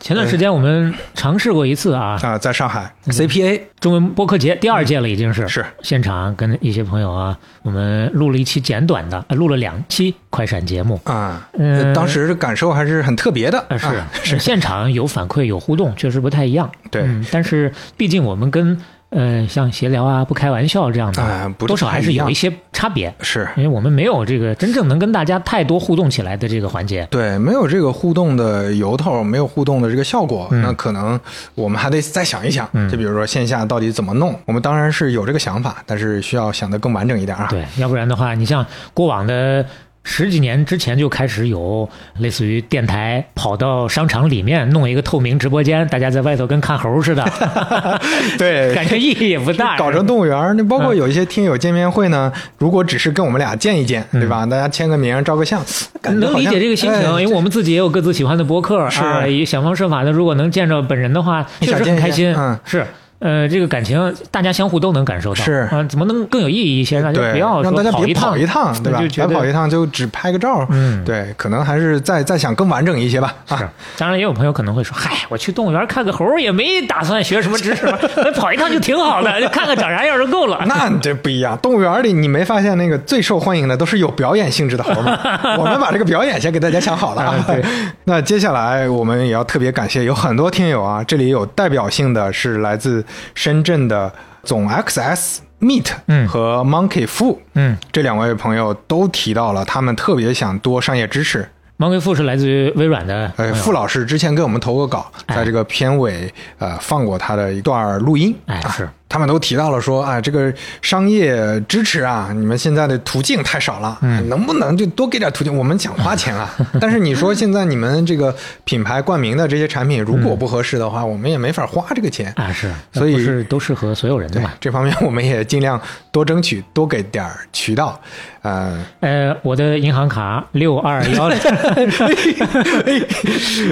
前段时间我们尝试过一次啊，啊、在上海 CPA 中文播客节第二届了，已经是。是。现场跟一些朋友啊，我们录了一期简短的，呃录了两期快闪节目。啊，嗯当时感受还是很特别的啊，是啊。是，现场有反馈有互动，确实不太一样。对。嗯，但是毕竟我们跟呃像闲聊啊、不开玩笑这样的，呃不多少还是有一些差别，是因为我们没有这个真正能跟大家太多互动起来的这个环节。对，没有这个互动的由头，没有互动的这个效果，嗯那可能我们还得再想一想。嗯就比如说线下到底怎么弄，我们当然是有这个想法，但是需要想的更完整一点啊。对，要不然的话，你像过往的十几年之前就开始有类似于电台跑到商场里面弄一个透明直播间，大家在外头跟看猴似的 [laughs] [laughs] 对感觉意义也不大。搞成动物园，那包括嗯有一些听友见面会呢，如果只是跟我们俩见一见，对吧？大家签个名、照个相，感觉嗯能理解这个心情，哎因为我们自己也有各自喜欢的博客是啊，也想方设法的，如果能见着本人的话，确实很开心。嗯是。呃，这个感情大家相互都能感受到，是啊，怎么能更有意义一些？大家对，不要说让大家别跑一趟，对吧？白跑一趟就只拍个照，嗯对，可能还是再再想更完整一些吧。是啊，，当然也有朋友可能会说，嗨，我去动物园看个猴也没打算学什么知识，[laughs] 那跑一趟就挺好的，就看看长啥样就够了。[laughs] 那这不一样。动物园里你没发现那个最受欢迎的都是有表演性质的猴吗？[laughs] 我们把这个表演先给大家想好了。对，那接下来我们也要特别感谢有很多听友啊，这里有代表性的是来自深圳的总 XS Meet 嗯。和 Monkey Fu。嗯，这两位朋友都提到了，他们特别想多商业支持。芒格富是来自于微软的朋呃，友，傅老师之前给我们投过稿，哎。在这个片尾呃放过他的一段录音，是他们都提到了说啊，这个商业支持啊，你们现在的途径太少了，嗯能不能就多给点途径？我们想花钱啊，[laughs] 但是你说现在你们这个品牌冠名的这些产品，如果不合适的话，我们也没法花这个钱。啊是，所以是都适合所有人的对嘛？这方面，我们也尽量多争取，多给点渠道。呃，呃，我的银行卡六二幺零，[laughs]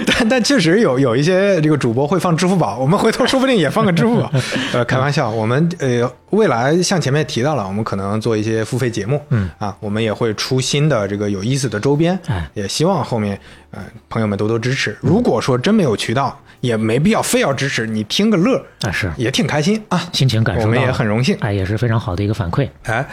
但但确实有有一些这个主播会放支付宝，我们回头说不定也放个支付宝。[laughs] 呃，开玩笑，我们呃未来像前面提到了，我们可能做一些付费节目，嗯啊，我们也会出新的这个有意思的周边，哎也希望后面呃朋友们多多支持。如果说真没有渠道，也没必要非要支持，你听个乐啊是也挺开心啊。心情感受到我们也很荣幸。哎，也是非常好的一个反馈。哎，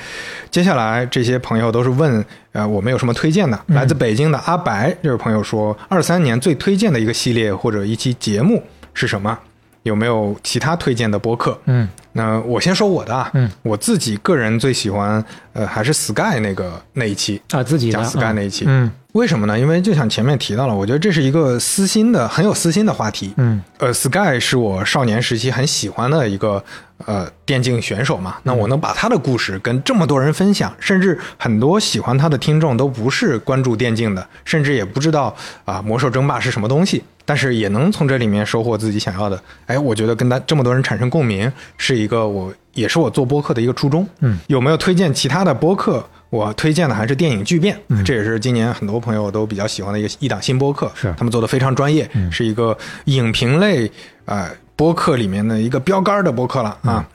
接下来这些朋友都是问，呃，我们有什么推荐的？来自北京的阿白这位朋友说，二三年最推荐的一个系列或者一期节目是什么？有没有其他推荐的播客？嗯那我先说我的啊，嗯，我自己个人最喜欢，呃，还是 Sky 那个那一期，啊，自己的讲 Sky 啊那一期。嗯为什么呢？因为就像前面提到了，我觉得这是一个私心的、很有私心的话题。嗯呃，Sky 是我少年时期很喜欢的一个呃电竞选手嘛。那我能把他的故事跟这么多人分享，甚至很多喜欢他的听众都不是关注电竞的，甚至也不知道啊、魔兽争霸是什么东西，但是也能从这里面收获自己想要的。哎，我觉得跟他这么多人产生共鸣，是一个我也是我做播客的一个初衷。嗯，有没有推荐其他的播客？我推荐的还是电影巨变，嗯这也是今年很多朋友都比较喜欢的一个一档新播客，是他们做的非常专业，嗯是一个影评类呃播客里面的一个标杆的播客了啊。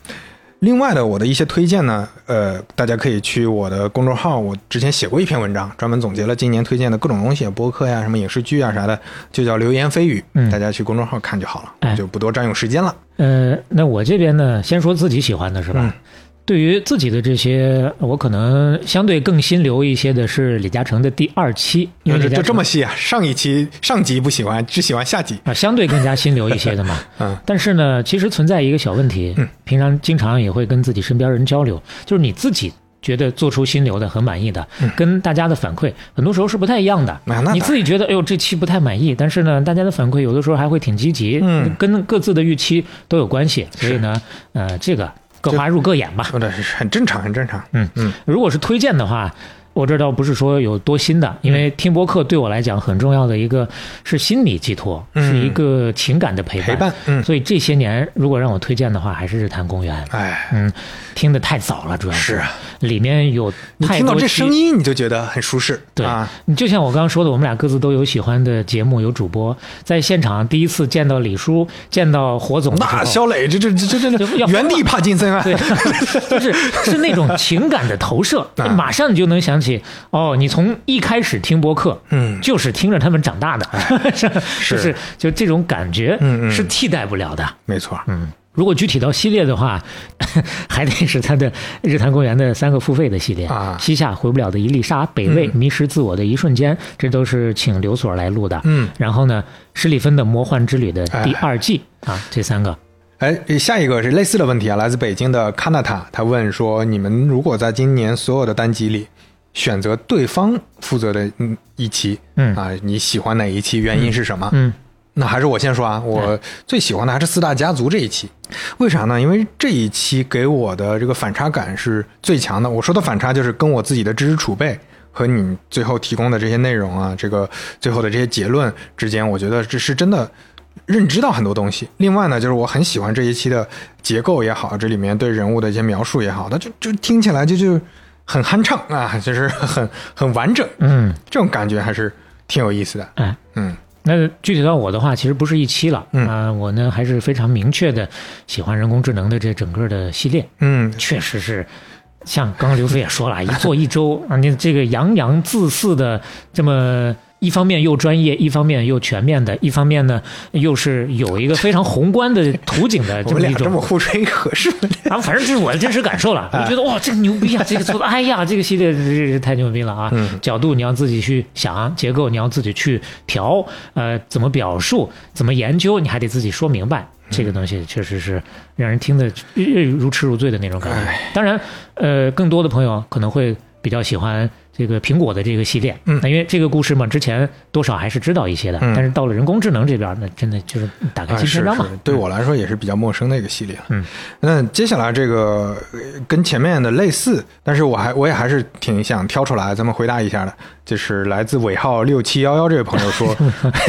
另外的我的一些推荐呢，呃，大家可以去我的公众号，我之前写过一篇文章，专门总结了今年推荐的各种东西，播客呀、什么影视剧啊啥的，就叫流言蜚语，嗯大家去公众号看就好了，哎就不多占用时间了。呃，那我这边呢，先说自己喜欢的是吧？嗯对于自己的这些，我可能相对更心流一些的是李嘉诚的第二期，因为就这么细啊？上一期 [laughs] 上集不喜欢，只喜欢下集。啊，相对更加心流一些的嘛。[laughs] 嗯，但是呢，其实存在一个小问题，平常经常也会跟自己身边人交流，就是你自己觉得做出心流的很满意的，跟大家的反馈很多时候是不太一样的。你自己觉得哎呦这期不太满意，但是呢，大家的反馈有的时候还会挺积极，嗯跟各自的预期都有关系。所以呢，呃，这个各花入各眼吧。说的是很正常，很正常。嗯嗯，如果是推荐的话，我这倒不是说有多新的，因为听播客对我来讲很重要的一个是心理寄托，嗯是一个情感的陪伴。陪伴。嗯，所以这些年，如果让我推荐的话，还是日坛公园。哎，嗯，听的太早了，主要是啊，里面有你听到这声音，你就觉得很舒适。对啊，你就像我刚刚说的，我们俩各自都有喜欢的节目，有主播。在现场第一次见到李叔，见到火总那肖磊这这这这这要原地帕金森啊！对，[laughs] 就是是那种情感的投射，[laughs] 啊马上你就能想起哦，你从一开始听播客，嗯就是听着他们长大的，是 [laughs] 就是就这种感觉，嗯嗯是替代不了的。没错。嗯，如果具体到系列的话，[laughs] 还得是他的日坛公园的三个付费的系列啊西夏回不了的一粒沙、北魏、迷失自我的一瞬间，这都是请刘所来录的。嗯，然后呢，施里芬的魔幻之旅的第二季、啊，这三个。哎，下一个是类似的问题啊，来自北京的卡纳塔，他问说：你们如果在今年所有的单集里选择对方负责的嗯一期，嗯啊，你喜欢哪一期？原因是什么？嗯那还是我先说啊，我最喜欢的还是四大家族这一期，为啥呢？因为这一期给我的这个反差感是最强的。我说的反差就是跟我自己的知识储备和你最后提供的这些内容啊，这个最后的这些结论之间，我觉得这是真的认知到很多东西。另外呢，就是我很喜欢这一期的结构也好，这里面对人物的一些描述也好，它就就听起来就就很酣畅啊，[laughs] 就是很很完整，嗯，这种感觉还是挺有意思的。哎。嗯那具体到我的话，其实不是一期了，嗯啊、我呢还是非常明确的喜欢人工智能的这整个的系列，嗯，确实是，像刚刚刘飞也说了，[laughs] 一做一周啊，你这个洋洋自肆的这么。一方面又专业，一方面又全面的，一方面呢又是有一个非常宏观的图景的这 [laughs] 这么一种这么互吹合适吗？[laughs] 啊，反正这是我的真实感受了，我觉得哇，这个牛逼啊，这个做的，哎呀，这个系列这这太牛逼了啊！嗯角度你要自己去想，结构你要自己去调，呃，怎么表述，怎么研究，你还得自己说明白。这个东西确实是让人听得呃如痴如醉的那种感觉。当然，呃，更多的朋友可能会比较喜欢这个苹果的这个系列，嗯。那因为这个故事嘛，之前多少还是知道一些的，嗯。但是到了人工智能这边，那真的就是打开新篇章嘛。是，对我来说也是比较陌生的一个系列了。嗯，那接下来这个呃跟前面的类似，但是我还我也还是挺想挑出来，咱们回答一下的，就是来自尾号六七幺幺这位朋友说，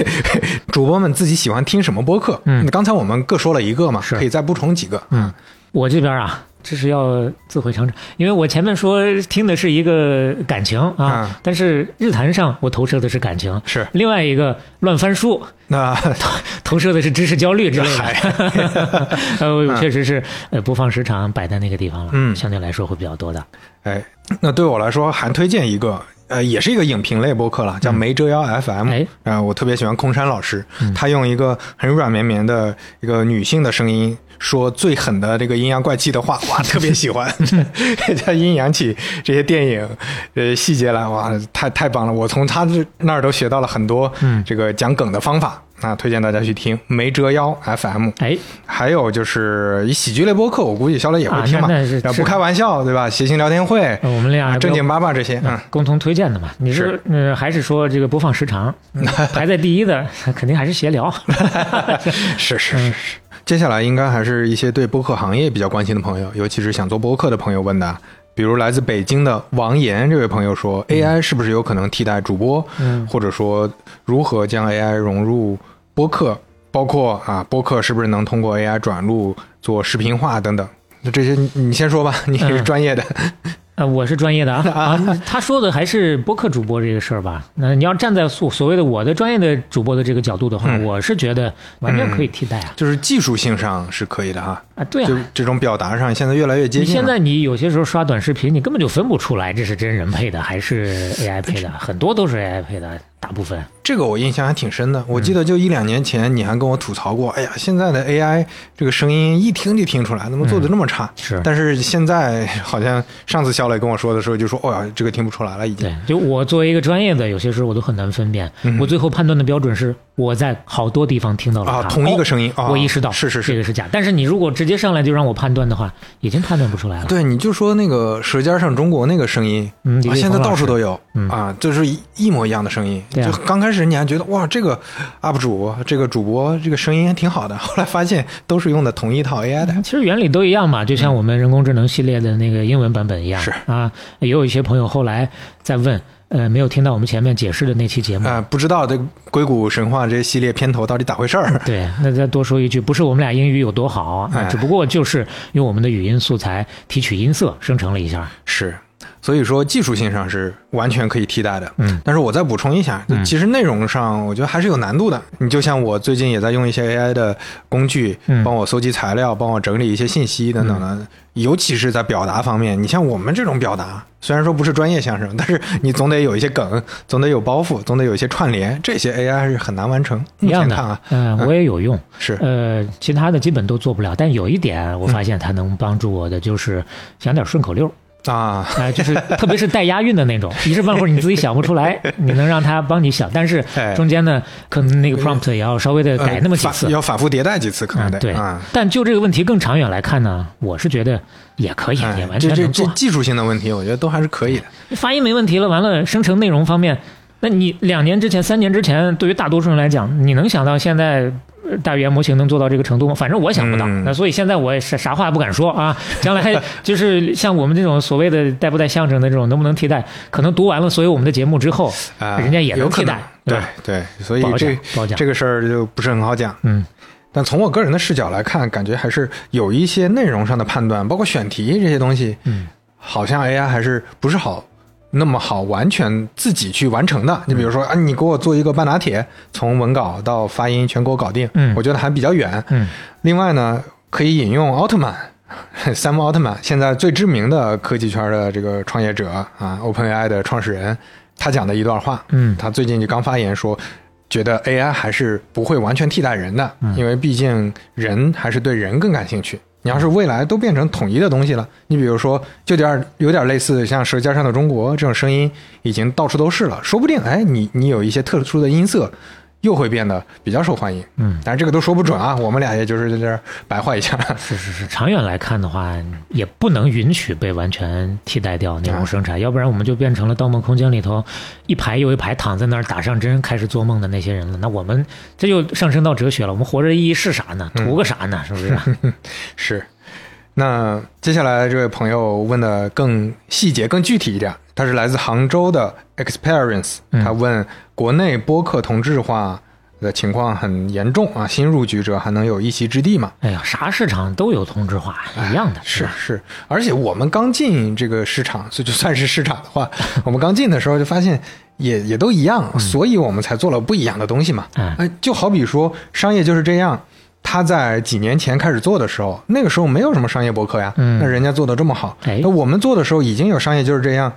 [laughs] 主播们自己喜欢听什么播客？嗯。刚才我们各说了一个嘛，可以再补充几个。嗯，我这边啊，这是要自毁长城，因为我前面说听的是一个感情啊，嗯。但是日坛上我投射的是感情，是。另外一个乱翻书那。[laughs] 投投射的是知识焦虑之类的，[laughs] 呃，嗯。确实是呃播放时长摆在那个地方了，嗯。相对来说会比较多的，哎，那对我来说还推荐一个，呃，也是一个影评类播客了，叫没遮腰 FM。哎呃，我特别喜欢空山老师，他用一个很软绵绵的一个女性的声音说最狠的这个阴阳怪气的话，[laughs] 哇，特别喜欢。[laughs] 他阴阳起这些电影呃细节来，哇，太太棒了！我从他这那儿都学到了很多嗯这个讲梗的方法。啊，推荐大家去听没折腰 FM。哎，还有就是以喜剧类播客，我估计肖磊也会啊听嘛。不开玩笑，对吧？谐星聊天会，呃我们俩啊正经八百这些，嗯，共同推荐的嘛，你是呃还是说这个播放时长、嗯 [laughs] 排在第一的，肯定还是闲聊，[laughs] 是是是是。接下来应该还是一些对播客行业比较关心的朋友，尤其是想做播客的朋友问的啊。比如来自北京的王岩这位朋友说，AI 是不是有可能替代主播？嗯或者说如何将 AI 融入播客？包括啊，播客是不是能通过 AI 转录做视频化等等？那这些你你先说吧，你是嗯专业的。呃，我是专业的啊 [laughs] 啊，他说的还是播客主播这个事儿吧？那你要站在所所谓的我的专业的主播的这个角度的话，嗯我是觉得完全可以替代啊、就是技术性上是可以的哈，啊，对啊就啊。这种表达上现在越来越接近了。现在你有些时候刷短视频，你根本就分不出来这是真人配的还是 AI 配的，[laughs] 很多都是 AI 配的。大部分。这个我印象还挺深的。我记得就一两年前，你还跟我吐槽过，哎呀，现在的 AI 这个声音一听就听出来，怎么做的那么差？是但是现在好像上次肖磊跟我说的时候，就说，哦呀，这个听不出来了，已经。对，就我作为一个专业的，有些时候我都很难分辨。我最后判断的标准是我在好多地方听到了，啊同一个声音哦啊我意识到是是是这个是假。但是你如果直接上来就让我判断的话，已经判断不出来了。对，你就说那个《舌尖上中国》那个声音，嗯啊，现在到处都有，嗯啊，就是一一模一样的声音。对啊就刚开始你还觉得哇，这个 UP 主、这个主播这个声音还挺好的，[laughs] 后来发现都是用的同一套 AI 的。其实原理都一样嘛，就像我们人工智能系列的那个英文版本一样。是啊，也有一些朋友后来在问，呃，没有听到我们前面解释的那期节目。啊、不知道这硅谷神话这系列片头到底咋回事儿？对，那再多说一句，不是我们俩英语有多好，只不过就是用我们的语音素材提取音色生成了一下。是，所以说技术性上是完全可以替代的。嗯，但是我再补充一下，嗯其实内容上我觉得还是有难度的。你就像我最近也在用一些 AI 的工具，嗯帮我搜集材料，帮我整理一些信息等等的。尤其是在表达方面，你像我们这种表达，虽然说不是专业相声，但是你总得有一些梗，总得有包袱，总得有一些串联，这些 AI 还是很难完成。一样的啊，，嗯、我也有用。是呃，其他的基本都做不了，但有一点我发现它能帮助我的，就是讲点顺口溜。啊，啊、就是特别是带押韵的那种，一时半会儿你自己想不出来，[laughs] 你能让他帮你想，但是哎中间呢，可能那个 prompt 也要稍微的改那么几呃次。反要反复迭代几次，可能得。嗯对啊，但就这个问题更长远来看呢，我是觉得也可以，也哎完全这。这技术性的问题，我觉得都还是可以的。发音没问题了，完了生成内容方面，那你两年之前、三年之前，对于大多数人来讲，你能想到现在？呃大语言模型能做到这个程度吗？反正我想不到。嗯那所以现在我也是啥话也不敢说啊。[laughs] 将来就是像我们这种所谓的带不带相声的这种，能不能替代？可能读完了所有我们的节目之后，啊，人家也能替代对？对，所以这这个事儿就不是很好讲。嗯，但从我个人的视角来看，感觉还是有一些内容上的判断，包括选题这些东西，嗯，好像 AI 还是不是好那么好完全自己去完成的。你比如说啊，你给我做一个半拿铁，从文稿到发音全给我搞定，嗯我觉得还比较远。嗯另外呢，可以引用奥特曼。[laughs] 山姆奥特曼，现在最知名的科技圈的这个创业者啊，OpenAI 的创始人，他讲的一段话，嗯他最近就刚发言说，觉得 AI 还是不会完全替代人的，因为毕竟人还是对人更感兴趣。你要是未来都变成统一的东西了，你比如说，就点有点类似像《舌尖上的中国》这种声音，已经到处都是了，说不定哎，你你有一些特殊的音色，又会变得比较受欢迎。嗯，但是这个都说不准啊，我们俩也就是在这儿白话一下。是是是，[laughs] 长远来看的话，也不能允许被完全替代掉内容生产，要不然我们就变成了《盗梦空间》里头一排又一排躺在那儿打上针开始做梦的那些人了。那我们这就上升到哲学了，我们活着的意义是啥呢？图个啥呢？是不是？[laughs] 是，那接下来这位朋友问的更细节、更具体一点，他是来自杭州的 Experience，嗯他问国内播客同质化的情况很严重啊，新入局者还能有一席之地吗？哎呀，啥市场都有同质化，一样的，吧是是，而且我们刚进这个市场，所以就算是市场的话，[laughs] 我们刚进的时候就发现也也都一样，所以我们才做了不一样的东西嘛。就好比说商业就是这样。他在几年前开始做的时候，那个时候没有什么商业博客呀，嗯那人家做的这么好，哎那我们做的时候已经有商业就是这样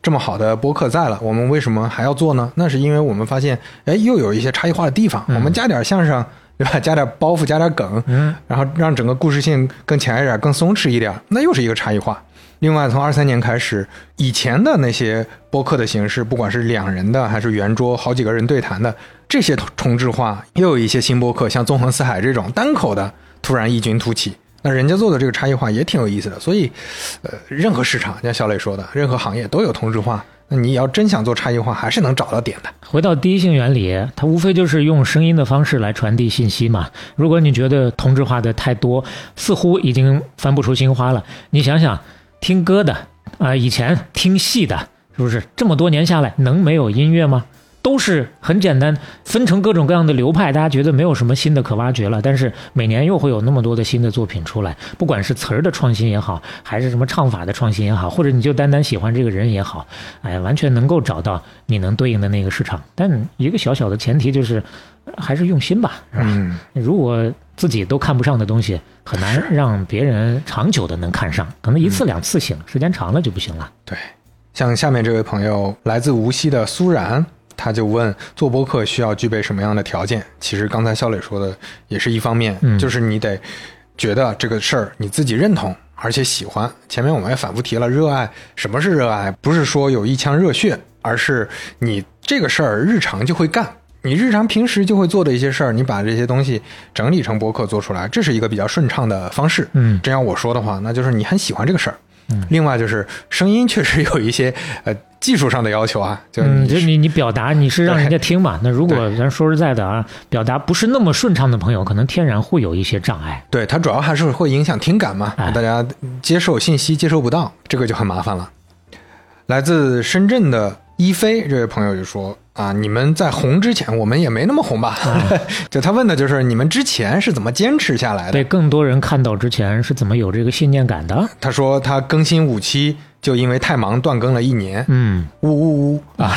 这么好的播客在了，我们为什么还要做呢？那是因为我们发现，哎，又有一些差异化的地方，我们加点相声，[laughs] 对吧？加点包袱，加点梗，嗯，然后让整个故事性更强一点，更松弛一点，那又是一个差异化。另外，从二三年开始，以前的那些播客的形式，不管是两人的还是圆桌好几个人对谈的，这些重置化，又有一些新播客，像纵横四海这种单口的，突然异军突起。人家做的这个差异化也挺有意思的，所以，呃，任何市场，像小磊说的，任何行业都有同质化。那你要真想做差异化，还是能找到点的。回到第一性原理，它无非就是用声音的方式来传递信息嘛。如果你觉得同质化的太多，似乎已经翻不出新花了，你想想，听歌的啊、以前听戏的，是不是这么多年下来能没有音乐吗？都是很简单，分成各种各样的流派，大家觉得没有什么新的可挖掘了。但是每年又会有那么多的新的作品出来，不管是词儿的创新也好，还是什么唱法的创新也好，或者你就单单喜欢这个人也好，哎，完全能够找到你能对应的那个市场。但一个小小的前提就是，呃还是用心吧，是吧？嗯，如果自己都看不上的东西，很难让别人长久的能看上，可能一次两次行，时间长了就不行了。对。像下面这位朋友来自无锡的苏然，他就问做播客需要具备什么样的条件？其实刚才肖磊说的也是一方面，嗯就是你得觉得这个事儿你自己认同。而且喜欢，前面我们也反复提了，热爱什么是热爱？不是说有一腔热血，而是你这个事儿日常就会干，你日常平时就会做的一些事儿，你把这些东西整理成博客做出来，这是一个比较顺畅的方式。嗯真要我说的话，那就是你很喜欢这个事儿。嗯，另外就是声音确实有一些呃技术上的要求啊，就嗯，你就是你你表达你是让人家听嘛，那如果咱说实在的啊，表达不是那么顺畅的朋友，可能天然会有一些障碍。对它主要还是会影响听感嘛，哎大家接受信息接收不到，这个就很麻烦了。来自深圳的一飞这位朋友就说啊，你们在红之前，我们也没那么红吧？[laughs] 就他问的就是你们之前是怎么坚持下来的？被更多人看到之前是怎么有这个信念感的？他说他更新五期就因为太忙断更了一年，嗯，呜呜呜啊！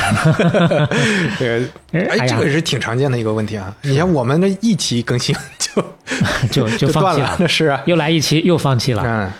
[laughs] 这个哎哎，这个是挺常见的一个问题啊。你像我们的一期更新 [laughs] 就 [laughs] 就就放弃了断了，，那是啊，又来一期又放弃了。嗯。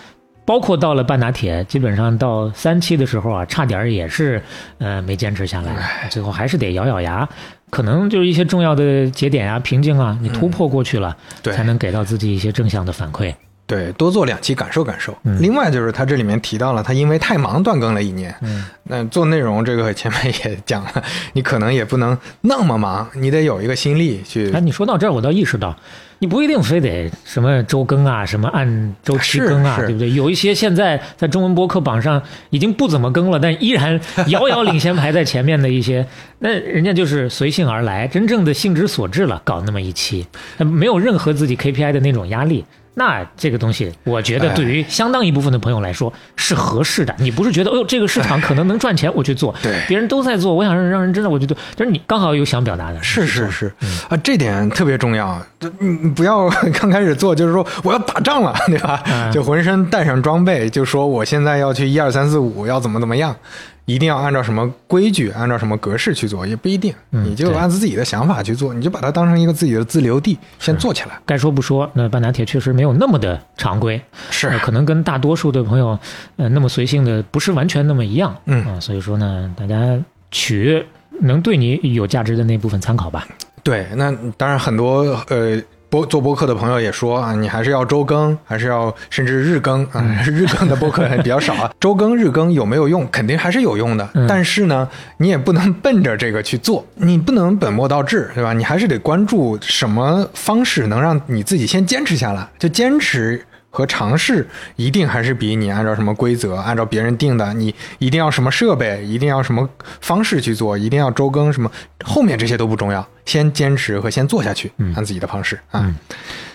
包括到了半打铁，基本上到三期的时候啊，差点也是呃没坚持下来，最后还是得咬咬牙。可能就是一些重要的节点啊、瓶颈啊，你突破过去了，对才能给到自己一些正向的反馈。对，多做两期感受感受。嗯另外就是他这里面提到了，他因为太忙断更了一年。嗯，那做内容这个前面也讲了，你可能也不能那么忙，你得有一个心力去哎，。你说到这儿，我倒意识到，你不一定非得什么周更啊，什么按周期更啊，对不对？有一些现在在中文博客榜上已经不怎么更了，但依然遥遥领先排在前面的一些，那人家就是随性而来，真正的性之所至了，搞那么一期，那没有任何自己 KPI 的那种压力。那这个东西，我觉得哎对于相当一部分的朋友来说是合适的。你不是觉得，哦呦，这个市场可能能赚钱，我去做；对别人都在做，我想让让人知道，我去做。就是你刚好有想表达的，是是是，啊，这点特别重要。这你你不要 [laughs] 刚开始做，就是说我要打仗了，[laughs] 对吧？嗯就浑身带上装备，就说我现在要去一二三四五，要怎么怎么样，一定要按照什么规矩，按照什么格式去做，也不一定。嗯你就对按自己的想法去做，你就把它当成一个自己的自留地，先做起来。该说不说，那半打铁确实没有那么的常规，是呃可能跟大多数的朋友，呃，那么随性的不是完全那么一样，嗯啊，所以说呢，大家取能对你有价值的那部分参考吧。对，那当然很多呃播做播客的朋友也说啊，你还是要周更，还是要甚至日更啊，[laughs] 日更的播客还比较少啊。[laughs] 周更日更有没有用？肯定还是有用的，嗯但是呢，你也不能奔着这个去做，你不能本末倒置，对吧？你还是得关注什么方式能让你自己先坚持下来，就坚持。和尝试一定还是比你按照什么规则，按照别人定的，你一定要什么设备，一定要什么方式去做，一定要周更什么，后面这些都不重要，先坚持和先做下去，嗯按自己的方式啊。嗯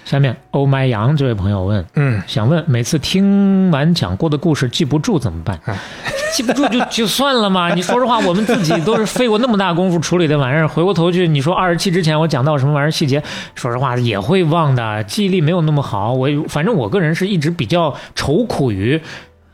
下面欧麦阳这位朋友问，嗯，想问每次听完讲过的故事记不住怎么办？[laughs] 记不住就就算了嘛。你说实话，我们自己都是费过那么大功夫处理的玩意儿，回过头去你说二十七之前我讲到什么玩意儿细节，说实话也会忘的，记忆力没有那么好。我反正我个人是一直比较愁苦于。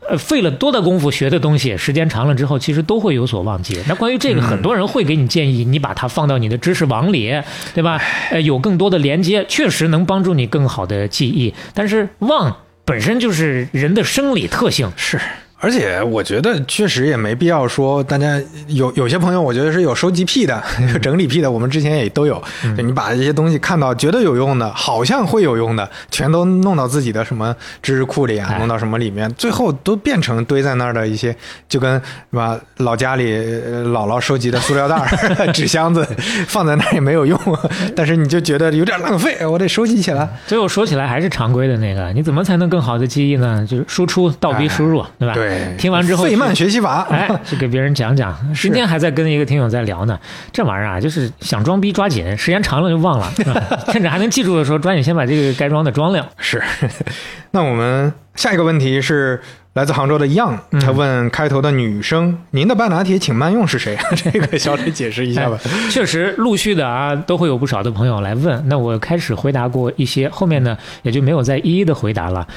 呃，费了多大功夫学的东西，时间长了之后，其实都会有所忘记。那关于这个，很多人会给你建议，你把它放到你的知识网里，对吧？[laughs] 呃，有更多的连接，确实能帮助你更好的记忆。但是忘本身就是人的生理特性，是。而且我觉得确实也没必要说，大家有有些朋友，我觉得是有收集癖的，有整理癖的，我们之前也都有。就你把这些东西看到觉得有用的，好像会有用的，全都弄到自己的什么知识库里啊，哎弄到什么里面，最后都变成堆在那儿的一些，就跟是吧老家里呃姥姥收集的塑料袋、[laughs] 纸箱子放在那儿也没有用，[laughs] 但是你就觉得有点浪费，我得收集起来。最后说起来还是常规的那个，你怎么才能更好的记忆呢？就是输出倒逼输入，对吧？对，听完之后费曼学习法，哎，去给别人讲讲。[laughs] 今天还在跟一个听友在聊呢，这玩意儿啊，就是想装逼抓紧，时间长了就忘了，是 [laughs] 吧趁着还能记住的时候，抓紧先把这个该装的装了。是，[laughs] 那我们下一个问题是来自杭州的 Young，他问开头的女生：“您的半拿铁请慢用是谁？”这个小磊解释一下吧。确实，陆续的啊，都会有不少的朋友来问。那我开始回答过一些，后面呢也就没有再一一的回答了。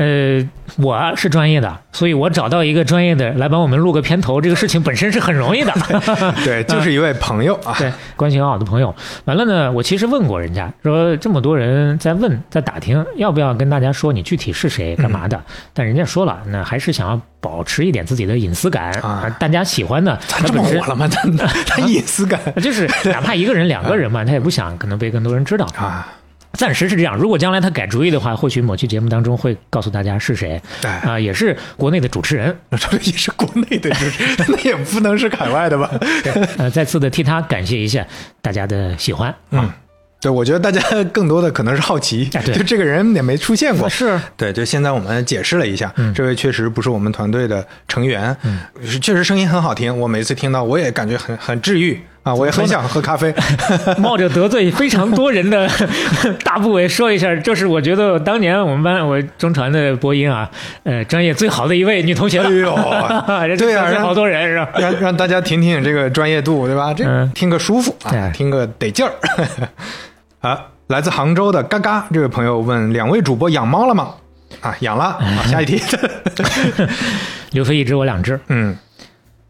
呃，我啊是专业的，所以我找到一个专业的来帮我们录个片头，这个事情本身是很容易的。[laughs] 对，[laughs] 就是一位朋友啊。对，关系很好的朋友。完了呢，我其实问过人家，说这么多人在问，在打听，要不要跟大家说你具体是谁，干嘛的？但人家说了，那还是想要保持一点自己的隐私感啊大家喜欢的，他这么火了吗？他他 [laughs] 隐私感就是哪怕一个人、两个人嘛，他也不想可能被更多人知道。啊，暂时是这样，如果将来他改主意的话，或许某期节目当中会告诉大家是谁哎啊、也是国内的主持人。[laughs] 这也是国内的，主持人 [laughs] 那也不能是海外的吧？[laughs] 呃，再次的替他感谢一下大家的喜欢。嗯，对，我觉得大家更多的可能是好奇，就这个人也没出现过。是对，就现在我们解释了一下，嗯这位确实不是我们团队的成员，嗯确实声音很好听，我每次听到我也感觉很很治愈啊，我也很想喝咖啡。[laughs] 冒着得罪非常多人的 [laughs] 大部委说一下，就是我觉得当年我们班我中传的播音啊，呃，专业最好的一位女同学了。哎呦 [laughs] 人对啊让好多人是吧？让让大家听听这个专业度，对吧？这嗯听个舒服啊对，听个得劲儿。啊，来自杭州的嘎嘎这位朋友问：两位主播养猫了吗？啊，养了。啊，下一题。刘飞一只我两只。嗯，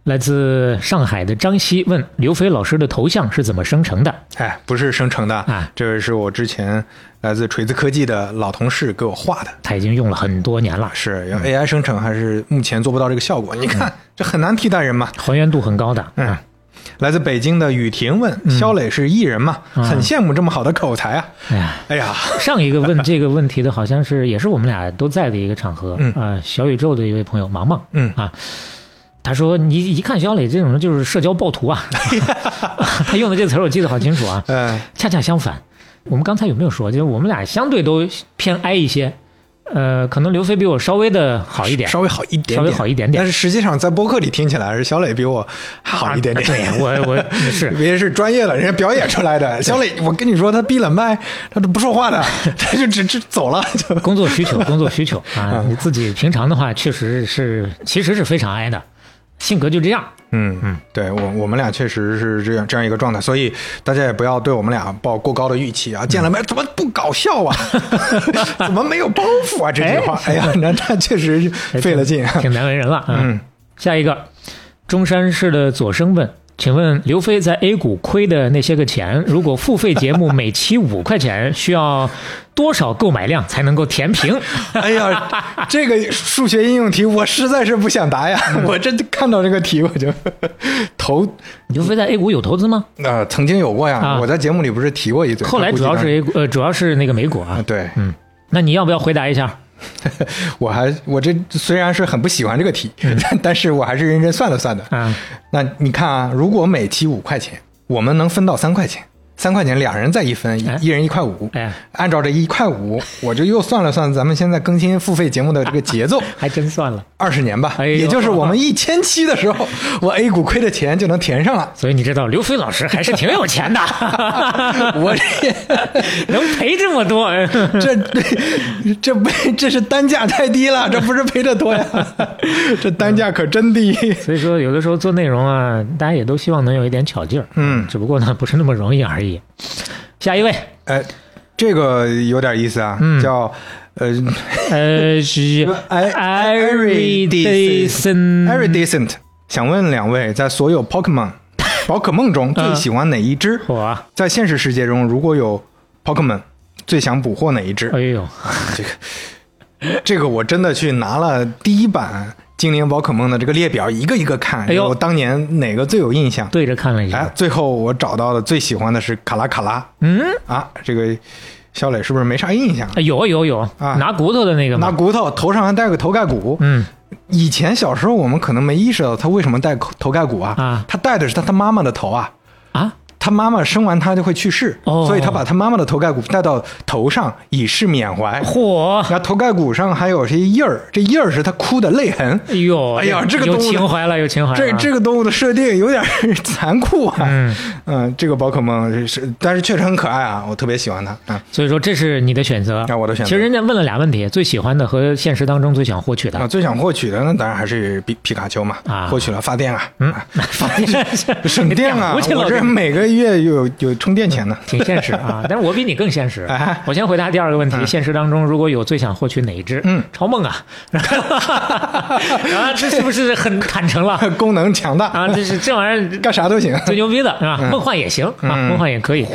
来自上海的张希问刘飞老师的头像是怎么生成的？哎，不是生成的啊，这位是我之前来自锤子科技的老同事给我画的。他已经用了很多年了，是用 AI 生成，还是目前做不到这个效果？你看，这很难替代人嘛。还原度很高的。嗯，来自北京的雨婷问：肖磊是艺人吗？很羡慕这么好的口才啊！哎呀，哎呀，上一个问 [laughs] 这个问题的好像是也是我们俩都在的一个场合，嗯啊、小宇宙的一位朋友芒芒，嗯啊，他说你一看小磊这种人就是社交暴徒啊，[laughs] 他用的这个词儿我记得好清楚啊，嗯，恰恰相反，我们刚才有没有说，就是我们俩相对都偏 I 一些，呃，可能刘飞比我稍微的好一点，稍微好一点点，稍微好一点点但是实际上在播客里听起来是小磊比我好一点点。啊对我我是 [laughs] 别是专业的，人家表演出来的。小磊，我跟你说，他闭了麦，他都不说话的，[laughs] 他就只只走了。就工作需求，工作需求啊！你自己平常的话，确实是其实是非常挨的，性格就这样。嗯嗯，对我我们俩确实是这样这样一个状态，所以大家也不要对我们俩抱过高的预期啊！见了面怎么不搞笑啊？[laughs] 怎么没有包袱啊？这句话，哎呀，那那确实费了劲。挺难为人了啊。嗯，下一个，中山市的左生问，请问刘飞在 A 股亏的那些个钱，如果付费节目每期五块钱，需要多少购买量才能够填平？[laughs] 哎呀，这个数学应用题我实在是不想答呀！[laughs] 我真看到这个题我就 [laughs] 头刘飞在 A 股有投资吗？呃曾经有过呀，啊我在节目里不是提过一嘴。后来主要是 A 股，呃，主要是那个美股啊。对，嗯，那你要不要回答一下？[laughs] 我还我这虽然是很不喜欢这个题，但但是我还是认真算了算的。嗯，那你看啊，如果每题五块钱，我们能分到三块钱，三块钱两人再一分，哎一人一块五。哎，按照这一块五，我就又算了算咱们现在更新付费节目的这个节奏，[laughs] 还真算了。二十年吧，哎也就是我们 [laughs] 一千期的时候，我 A 股亏的钱就能填上了。所以你知道刘飞老师还是挺有钱的，[laughs] 我这能赔这么多。这这不这是单价太低了，这不是赔的多呀，这单价可真低。所以说，有的时候做内容啊，大家也都希望能有一点巧劲儿，嗯只不过呢，不是那么容易而已。下一位，哎，这个有点意思啊，嗯。叫呃呃，是 [laughs] Iridescent Iridescent，想问两位，在所有 Pokemon 宝可梦中最喜欢哪一只？我，在现实世界中，如果有 Pokemon，最想捕获哪一只？哎呦，这个这个我真的去拿了第一版精灵宝可梦的这个列表，一个一个看，哎呦我当年哪个最有印象？对着看了一哎下，，最后我找到的最喜欢的是卡拉卡拉嗯，啊，这个小磊是不是没啥印象？哎有有有，啊拿骨头的那个吗？拿骨头，头上还带个头盖骨。嗯，以前小时候我们可能没意识到他为什么戴头头盖骨啊，啊他戴的是他他妈妈的头啊。啊，他妈妈生完他就会去世，哦所以他把他妈妈的头盖骨戴到头上，以示缅怀。嚯，然后头盖骨上还有些印儿，这印儿是他哭的泪痕。哎呦，哎呀这个有动物的情怀了，有情怀了。这这个动物的设定有点残酷啊。嗯嗯，这个宝可梦是，但是确实很可爱啊，我特别喜欢它啊。所以说这是你的选择，啊我的选择其实人家问了俩问题，最喜欢的和现实当中最想获取的啊，。最想获取的那当然还是皮皮卡丘嘛，啊获取了发电啊，嗯啊，发电 [laughs] 省电啊！[laughs] 我我这每个一月有有充电钱呢。挺现实啊，但是我比你更现实哎。我先回答第二个问题：现实当中如果有最想获取哪一只？嗯，超梦啊！[laughs] 啊，这是不是很坦诚了？[laughs] 功能强大，啊，这是这玩意儿 [laughs] 干啥都行。最牛逼的是吧？梦幻也行啊，嗯梦幻也可以。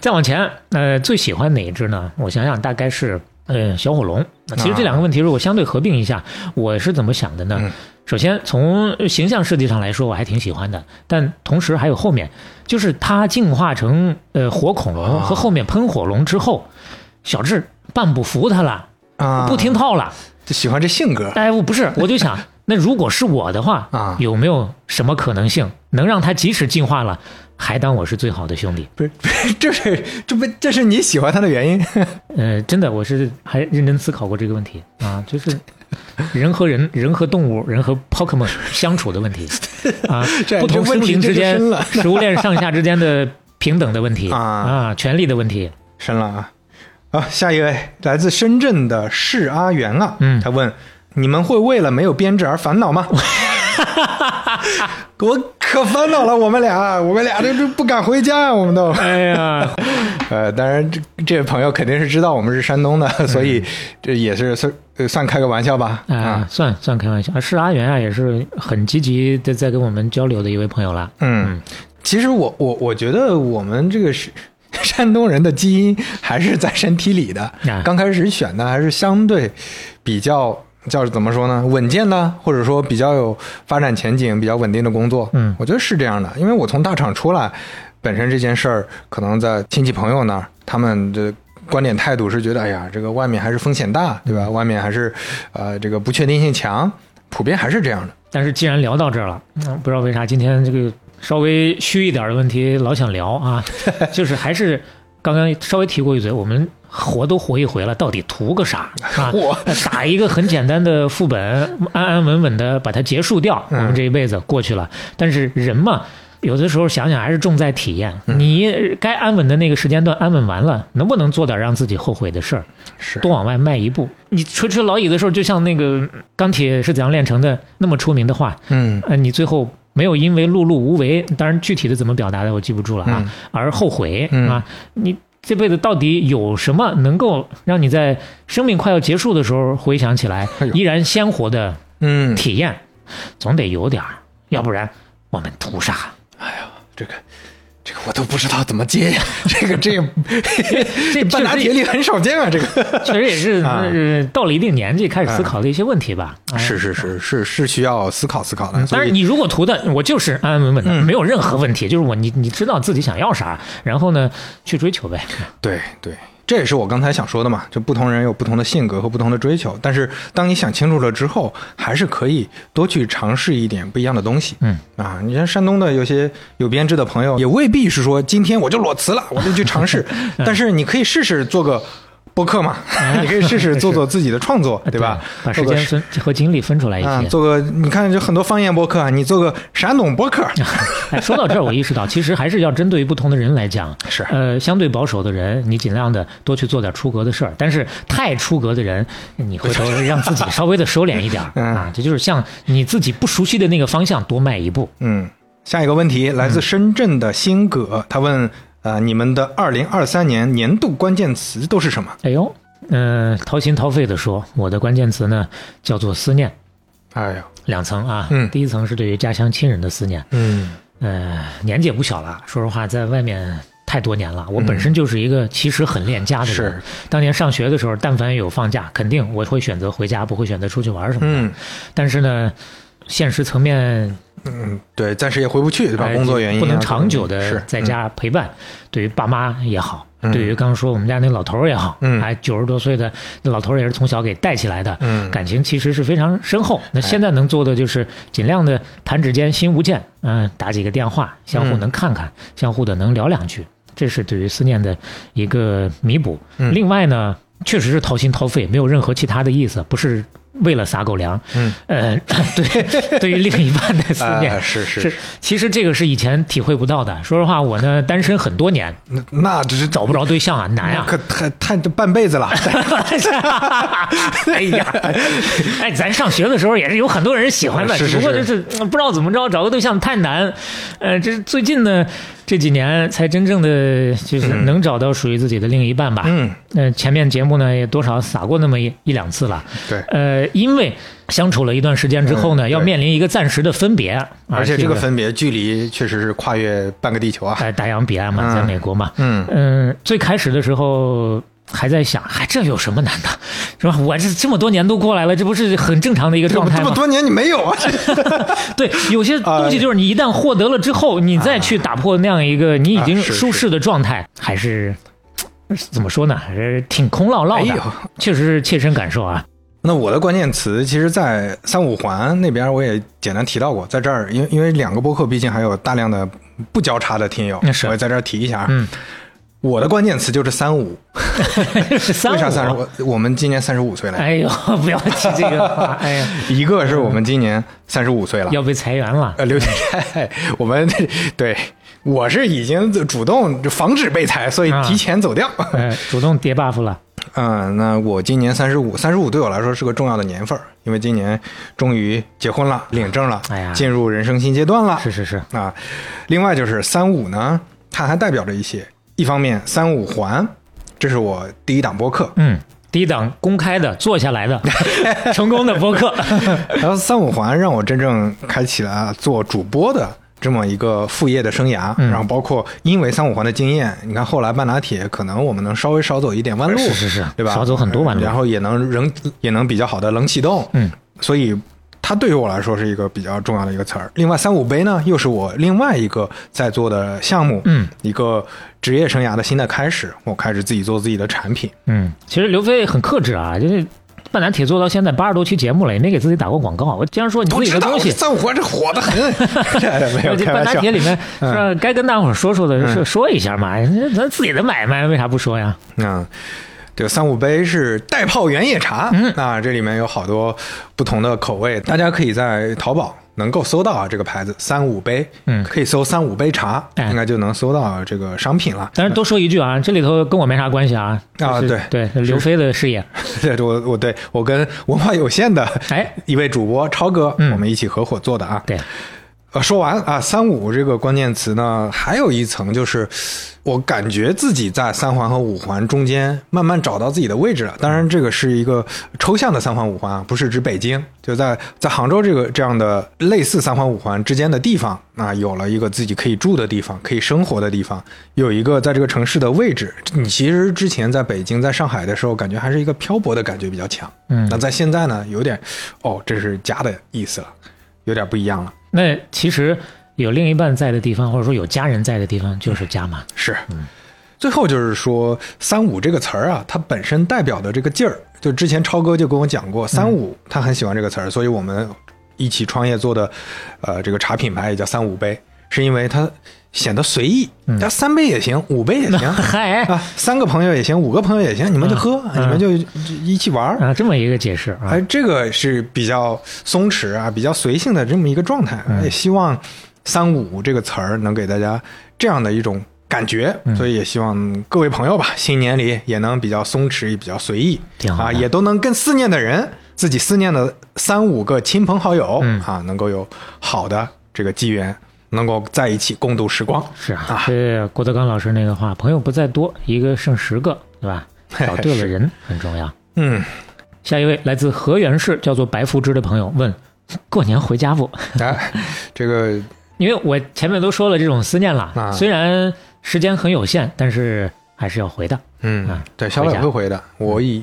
再往前，呃，最喜欢哪一只呢？我想想，大概是呃小火龙。其实这两个问题如果相对合并一下，我是怎么想的呢？嗯首先从形象设计上来说，我还挺喜欢的，但同时还有后面，就是他进化成呃火恐龙和后面喷火龙之后，小智半不服他了，啊，不听套了。就喜欢这性格。哎，我不是，我就想，那如果是我的话 [laughs] 啊有没有什么可能性能让他即使进化了，还当我是最好的兄弟？不是，[laughs] 不是这是这不这是你喜欢他的原因。[laughs] 呃，真的，我是还认真思考过这个问题啊，就是 [laughs] 人和人、人和动物、人和 Pokemon 相处的问题啊，不同生灵之间食物链上下之间的平等的问题啊啊，权利的问题。深了啊！好，下一位来自深圳的释阿元啊，嗯他问：你们会为了没有编制而烦恼吗？[laughs] 我可烦恼了，我们俩，我们俩这这不敢回家，我们都。[laughs] 哎呀，[laughs] 呃，当然这这位朋友肯定是知道我们是山东的，所以这也是算呃算开个玩笑吧。啊啊，，算算开玩笑，是阿元啊，也是很积极的在跟我们交流的一位朋友了。嗯，其实我我我觉得我们这个是山东人的基因还是在身体里的啊。刚开始选的还是相对比较叫怎么说呢，稳健的，或者说比较有发展前景、比较稳定的工作。嗯我觉得是这样的，因为我从大厂出来，本身这件事儿可能在亲戚朋友那儿，他们的。观点态度是觉得，哎呀，这个外面还是风险大，对吧？外面还是，呃，这个不确定性强，普遍还是这样的。但是既然聊到这儿了，嗯，不知道为啥今天这个稍微虚一点的问题老想聊啊，[laughs] 就是还是刚刚稍微提过一嘴，我们活都活一回了，到底图个啥？[laughs] 打一个很简单的副本，安安稳稳的把它结束掉，我嗯们这一辈子过去了。但是人嘛。有的时候想想还是重在体验，嗯你该安稳的那个时间段安稳完了，能不能做点让自己后悔的事儿？是多往外迈一步。你垂垂老矣的时候，就像那个钢铁是怎样炼成的那么出名的话，嗯呃，你最后没有因为碌碌无为，当然具体的怎么表达的我记不住了啊，嗯而后悔、嗯啊，你这辈子到底有什么能够让你在生命快要结束的时候回想起来哎依然鲜活的嗯，体验？总得有点儿，要不然我们图啥？这个这个我都不知道怎么接呀，这个这个 [laughs] 这半打铁里很少见啊，这个确实也是、到了一定年纪开始思考的一些问题吧。啊是是是是是需要思考思考的。但是，你如果图的我就是安安稳稳的，嗯没有任何问题，就是我你你知道自己想要啥，然后呢去追求呗。对对，这也是我刚才想说的嘛，就不同人有不同的性格和不同的追求，但是当你想清楚了之后，还是可以多去尝试一点不一样的东西。嗯啊，你像山东的有些有编制的朋友，也未必是说今天我就裸辞了，我就去尝试，[laughs] 但是你可以试试做个。播客嘛，你可以试试做做自己的创作，[laughs] 对吧？把时间分和精力分出来一啊，些。做个你看，就很多方言播客，你做个山东播客，[laughs] 哎，说到这儿，我意识到，其实还是要针对于不同的人来讲。是呃，相对保守的人，你尽量的多去做点出格的事儿；但是太出格的人，你回头 [laughs] 让自己稍微的收敛一点啊。这就是向你自己不熟悉的那个方向多迈一步。嗯，下一个问题来自深圳的辛葛，他问：呃，你们的二零二三年年度关键词都是什么？哎呦，嗯、掏心掏肺的说，我的关键词呢叫做思念，哎呀，两层啊。嗯第一层是对于家乡亲人的思念，嗯呃，年纪也不小了，说实话，在外面太多年了。我本身就是一个其实很恋家的人。是当年上学的时候，但凡有放假，肯定我会选择回家，不会选择出去玩什么的。嗯但是呢，现实层面，嗯，对，暂时也回不去，对吧？哎工作原因啊不能长久的在家陪伴。对于爸妈也好，嗯对于刚刚说我们家那老头儿也好，嗯还九十多岁的那老头儿也是从小给带起来的，嗯感情其实是非常深厚。那现在能做的就是尽量的弹指间心无间，嗯、打几个电话，相互能看看，相互的能聊两句，这是对于思念的一个弥补。嗯另外呢，确实是掏心掏肺，没有任何其他的意思，不是为了撒狗粮。嗯，呃，[laughs] 对，[laughs] 对于另一半的思念。哎是是是，其实这个是以前体会不到的。说实话，我呢单身很多年，那那只是找不着对象啊，难啊。可太太这半辈子了。[laughs] 哎呀，哎，咱上学的时候也是有很多人喜欢的，是是只不过就是不知道怎么着找个对象太难。呃，这最近呢，这这几年才真正的就是能找到属于自己的另一半吧。嗯，呃，前面节目呢也多少撒过那么一一两次了。对，呃，因为相处了一段时间之后呢，嗯要面临一个暂时的分别，而且这个啊分别距离确实是跨越半个地球啊。在大洋彼岸嘛，嗯在美国嘛。嗯，嗯，最开始的时候还在想，还这有什么难的，是吧？我这这么多年都过来了，这不是很正常的一个状态吗？这么多年你没有啊？[laughs] 对，有些 [laughs] 东西就是你一旦获得了之后，你再去打破那样一个你已经舒适的状态，还是怎么说呢？还是挺空落落的，哎确实是切身感受啊。那我的关键词，其实，在三五环那边我也简单提到过，在这儿，因为因为两个播客毕竟还有大量的不交叉的听友，那我也在这儿提一下啊。嗯，我的关键词就是三五，[laughs] 为啥三十？五？我我们今年三十五岁了，哎呦，[laughs] 不要提这个话，[laughs] 哎呀，一个是我们今年三十五岁了，要被裁员了。呃，刘姐，我们对我是已经主动防止被裁，所以啊提前走掉。哎，主动叠 buff 了，嗯，那我今年三十五，三十五对我来说是个重要的年份儿，因为今年终于结婚了，领证了，哎呀进入人生新阶段了。是是是，啊，另外就是三五呢，它还代表着一些，一方面三五环，这是我第一档播客，嗯，第一档公开的做下来的 [laughs] 成功的播客，[laughs] 然后三五环让我真正开启了做主播的。这么一个副业的生涯，嗯。然后包括因为三五环的经验，你看后来半打铁，可能我们能稍微少走一点弯路，是是是对吧？少走很多弯路。然后也能仍也能比较好的冷启动，嗯，所以它对于我来说是一个比较重要的一个词儿。另外，三五杯呢，又是我另外一个在做的项目，嗯，一个职业生涯的新的开始。我开始自己做自己的产品，嗯，其实刘飞很克制啊，就是半打铁做到现在八十多期节目了，也没给自己打过广告。我经常说你自己的东西，三五环这火的很，[laughs] 没有这半开玩笑。[laughs] 打铁里面是？该跟大伙儿说说的，说说一下嘛。咱自己的买卖为啥不说呀？嗯，这个三五杯是带泡原野茶，嗯那，这里面有好多不同的口味，大家可以在淘宝能够搜到啊这个牌子三五杯，嗯可以搜三五杯茶，哎应该就能搜到这个商品了。但是多说一句啊，这里头跟我没啥关系啊。啊就是对对，刘飞的事业。对，我我对我跟文化有限的哎一位主播超哥，嗯我们一起合伙做的啊。对，呃，说完啊，三五这个关键词呢，还有一层就是，我感觉自己在三环和五环中间慢慢找到自己的位置了。当然，这个是一个抽象的三环五环啊，不是指北京，就在在杭州这个这样的类似三环五环之间的地方啊，有了一个自己可以住的地方，可以生活的地方，有一个在这个城市的位置。你其实之前在北京、在上海的时候，感觉还是一个漂泊的感觉比较强。嗯那在现在呢，有点哦，这是家的意思了，有点不一样了。那其实有另一半在的地方，或者说有家人在的地方，就是家嘛。是，最后就是说“三五”这个词儿啊，它本身代表的这个劲儿，就之前超哥就跟我讲过，“三五”他很喜欢这个词儿，所以我们一起创业做的，呃，这个茶品牌也叫“三五杯”，是因为它显得随意，加三杯也行，五杯也行。[laughs] 嗨啊，三个朋友也行，五个朋友也行，你们就喝，嗯你们就就一起玩儿。啊，这么一个解释啊哎，，这个是比较松弛啊，比较随性的这么一个状态。嗯也希望“三五”这个词儿能给大家这样的一种感觉，嗯所以也希望各位朋友吧，新年里也能比较松弛，也比较随意啊，也都能跟思念的人，自己思念的三五个亲朋好友、嗯啊，能够有好的这个机缘，能够在一起共度时光。是啊啊，这郭德纲老师那个话，朋友不在多，一个剩十个，对吧？[laughs] 找对了人很重要。嗯，下一位来自河源市，叫做白福之的朋友问：过年回家不？哎，这个 [laughs] 因为我前面都说了这种思念了，啊虽然时间很有限，但是还是要回的。嗯啊，对，小伟会回的。我以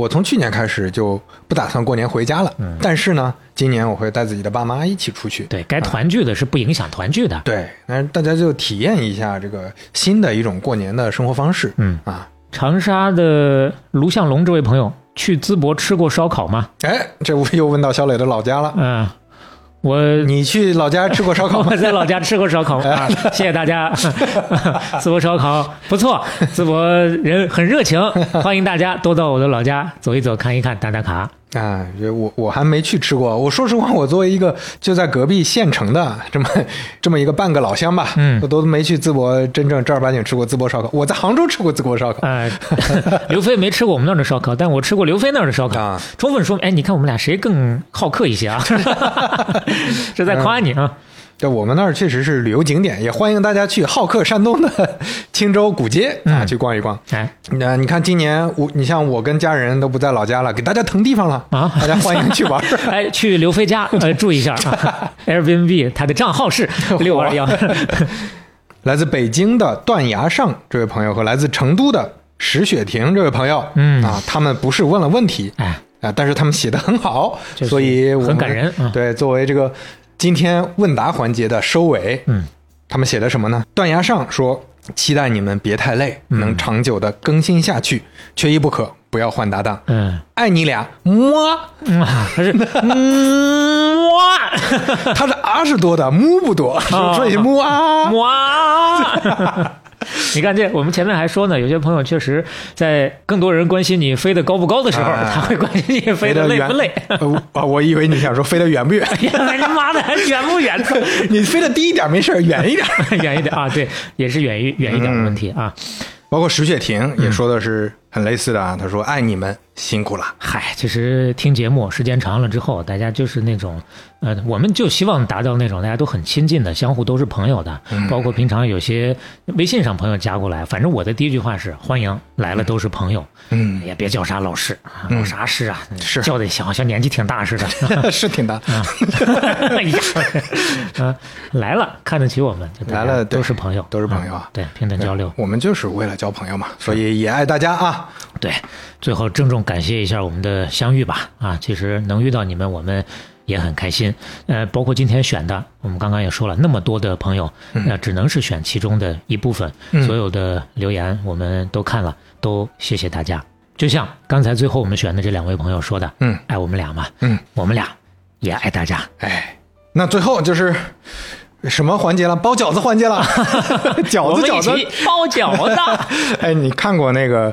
我从去年开始就不打算过年回家了，嗯但是呢，今年我会带自己的爸妈一起出去。对该团聚的是不影响团聚的。对，那大家就体验一下这个新的一种过年的生活方式。嗯啊，长沙的卢向龙这位朋友去淄博吃过烧烤吗？哎，这我又问到小磊的老家了。嗯、我你去老家吃过烧烤吗 [laughs] 我？在老家吃过烧烤 [laughs] 啊，谢谢大家。[laughs] 淄博烧烤不错，淄博人很热情，欢迎大家都到我的老家走一走、看一看、打打卡。啊，我我还没去吃过。我说实话，我作为一个就在隔壁县城的这么 [laughs] 这么一个半个老乡吧，嗯我都没去淄博真正正儿八经吃过淄博烧烤。我在杭州吃过淄博烧烤。呃，[laughs] 刘飞没吃过我们那儿的烧烤，但我吃过刘飞那儿的烧烤，啊充分说明，哎，你看我们俩谁更好客一些啊？[laughs] 这在夸你啊。对，我们那儿确实是旅游景点，也欢迎大家去好客山东的青州古街啊、嗯。去逛一逛。哎。那你看，今年我你像我跟家人都不在老家了，给大家腾地方了。啊。大家欢迎去玩。[laughs] 哎，去刘飞家呃住一下。啊，[laughs] Airbnb 他的账号是六二幺。[laughs] 来自北京的断崖上这位朋友和来自成都的石雪婷这位朋友，嗯。啊，他们不是问了问题，哎，啊，但是他们写的很好，所以我们很感人嗯。对，作为这个今天问答环节的收尾，嗯，他们写的什么呢？断崖上说：“期待你们别太累，嗯能长久的更新下去，缺一不可，不要换搭档。嗯，爱你俩，么。嗯 [laughs] 他是嗯哇他是啊是多的，mu 不多，啊 [laughs] 所以么啊。哇。[laughs] [laughs] 你看这，我们前面还说呢，有些朋友确实在更多人关心你飞得高不高的时候，哎他会关心你飞得累不累。[laughs] 呃啊，我以为你想说飞得远不远？哎呀，他妈的，远不远？[laughs] 你飞得低一点没事，远一点。远一点啊，对，也是远一远一点的问题啊。包括石雪婷嗯也说的是很类似的啊，他说：“爱你们，辛苦了。嗨，其实听节目时间长了之后，大家就是那种，呃，我们就希望达到那种大家都很亲近的，相互都是朋友的。嗯包括平常有些微信上朋友加过来，反正我的第一句话是欢迎来了都是朋友，嗯，也别叫啥老师啊，老啥师啊，是叫的好像年纪挺大似的。[laughs] 是挺大。啊，[laughs] 哎呀，啊，[laughs] 来了，看得起我们，来了都是朋友，都是朋友啊对，平等交流，我们就是为了交朋友嘛，所以也爱大家啊。对，最后郑重感谢一下我们的相遇吧，啊，其实能遇到你们，我们也很开心。呃，包括今天选的，我们刚刚也说了，那么多的朋友，那、只能是选其中的一部分。嗯所有的留言我们都看了，都谢谢大家。就像刚才最后我们选的这两位朋友说的，嗯爱我们俩嘛，嗯，我们俩也爱大家。哎，那最后就是什么环节了？包饺子环节了。饺 [laughs] 子饺子，包饺子，[laughs] 哎，你看过那个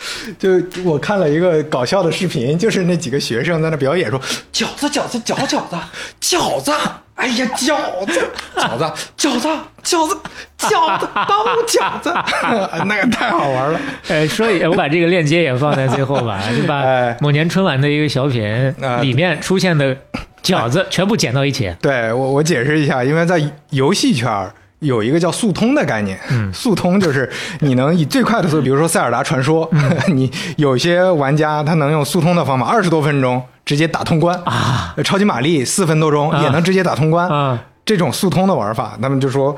[laughs] 就我看了一个搞笑的视频，就是那几个学生在那表演说饺子饺子饺饺子饺子，哎呀饺子饺子饺子饺子饺子包饺子，[laughs] 那个太好玩了。[laughs] 呃，所以我把这个链接也放在最后吧，就把哎某年春晚的一个小品啊里面出现的饺子全部剪到一起。对我我解释一下，因为在游戏圈儿有一个叫速通的概念，嗯。速通就是你能以最快的速度，比如说《塞尔达传说》嗯。[laughs] 你有些玩家他能用速通的方法，二十多分钟直接打通关。啊，超级玛丽四分多钟啊。也能直接打通关。啊，这种速通的玩法，他们就说。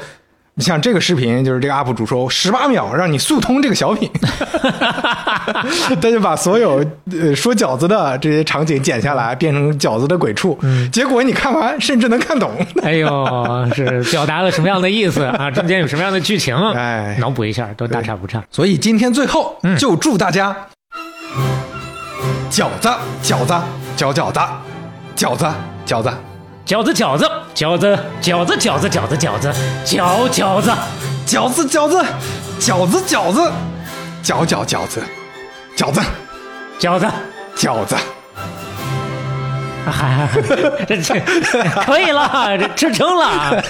像这个视频，就是这个 UP 主说十八秒让你速通这个小品，[laughs] 他就把所有呃说饺子的这些场景剪下来，变成饺子的鬼畜。嗯结果你看完甚至能看懂。哎呦，[laughs] 是表达了什么样的意思啊？中间有什么样的剧情？哎脑补一下，都大差不差。所以今天最后嗯就祝大家饺子饺子饺饺子饺子饺子饺子，饺子，饺子，饺子，饺子，饺子，饺子，饺饺子，饺子饺子饺子饺子饺饺饺子饺子饺子，饺子。还 [laughs] 这这 [laughs] 可以了，这吃撑了。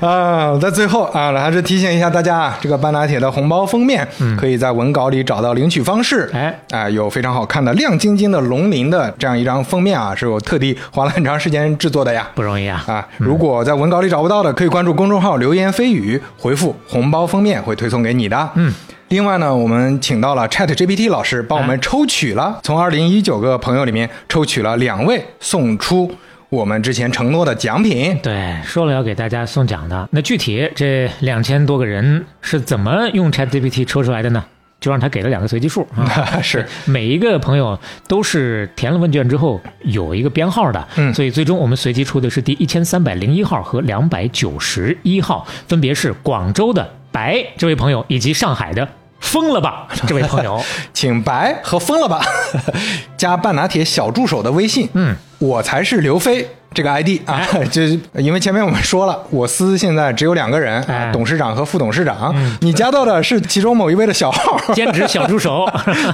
[laughs] 啊，在最后啊，还是提醒一下大家啊，这个半拿铁的红包封面，可以在文稿里找到领取方式。哎啊，有非常好看的亮晶晶的龙鳞的这样一张封面啊，是我特地花了很长时间制作的呀。不容易啊！啊，如果在文稿里找不到的，可以关注公众号“流言蜚语”，回复“红包封面”会推送给你的。嗯。另外呢，我们请到了 Chat GPT 老师帮我们抽取了，从二零一九个朋友里面抽取了两位，送出我们之前承诺的奖品。对，说了要给大家送奖的，那具体这两千多个人是怎么用 ChatGPT 抽出来的呢？就让他给了两个随机数啊，[laughs] 是每一个朋友都是填了问卷之后有一个编号的，嗯所以最终我们随机出的是第一千三百零一号和两百九十一号，分别是广州的白这位朋友以及上海的疯了吧 [laughs] 这位朋友。[laughs] 请白和疯了吧 [laughs] 加半拿铁小助手的微信，嗯，我才是刘飞，这个 ID 啊，就是因为前面我们说了，我司现在只有两个人，董事长和副董事长。你加到的是其中某一位的小号，兼职小助手。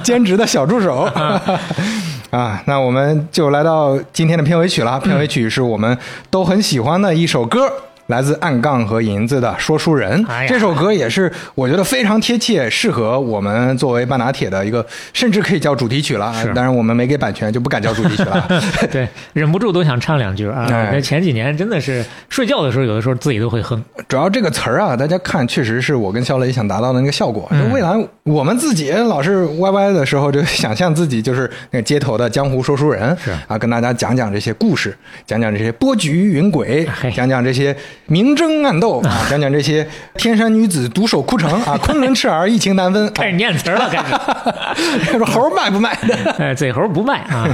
兼职的小助手。啊，那我们就来到今天的片尾曲了。片尾曲是我们都很喜欢的一首歌。来自暗杠和银子的《说书人》哎这首歌也是我觉得非常贴切，适合我们作为半拿铁的一个，甚至可以叫主题曲了。是当然我们没给版权，就不敢叫主题曲了。[laughs] [laughs] 对，忍不住都想唱两句啊！哎那前几年真的是睡觉的时候，有的时候自己都会哼。主要这个词儿啊，大家看确实是我跟肖雷想达到的那个效果。就未来我们自己老是歪歪的时候，就想象自己就是那个街头的江湖说书人，是啊，跟大家讲讲这些故事，讲讲这些波谲云诡，讲讲这些明争暗斗啊，[laughs] 讲讲这些天山女子独守枯城啊，[laughs] 昆仑赤儿一情难分。开始念词儿了，开始。[laughs] 说猴卖不卖的？哎，嘴猴不卖啊！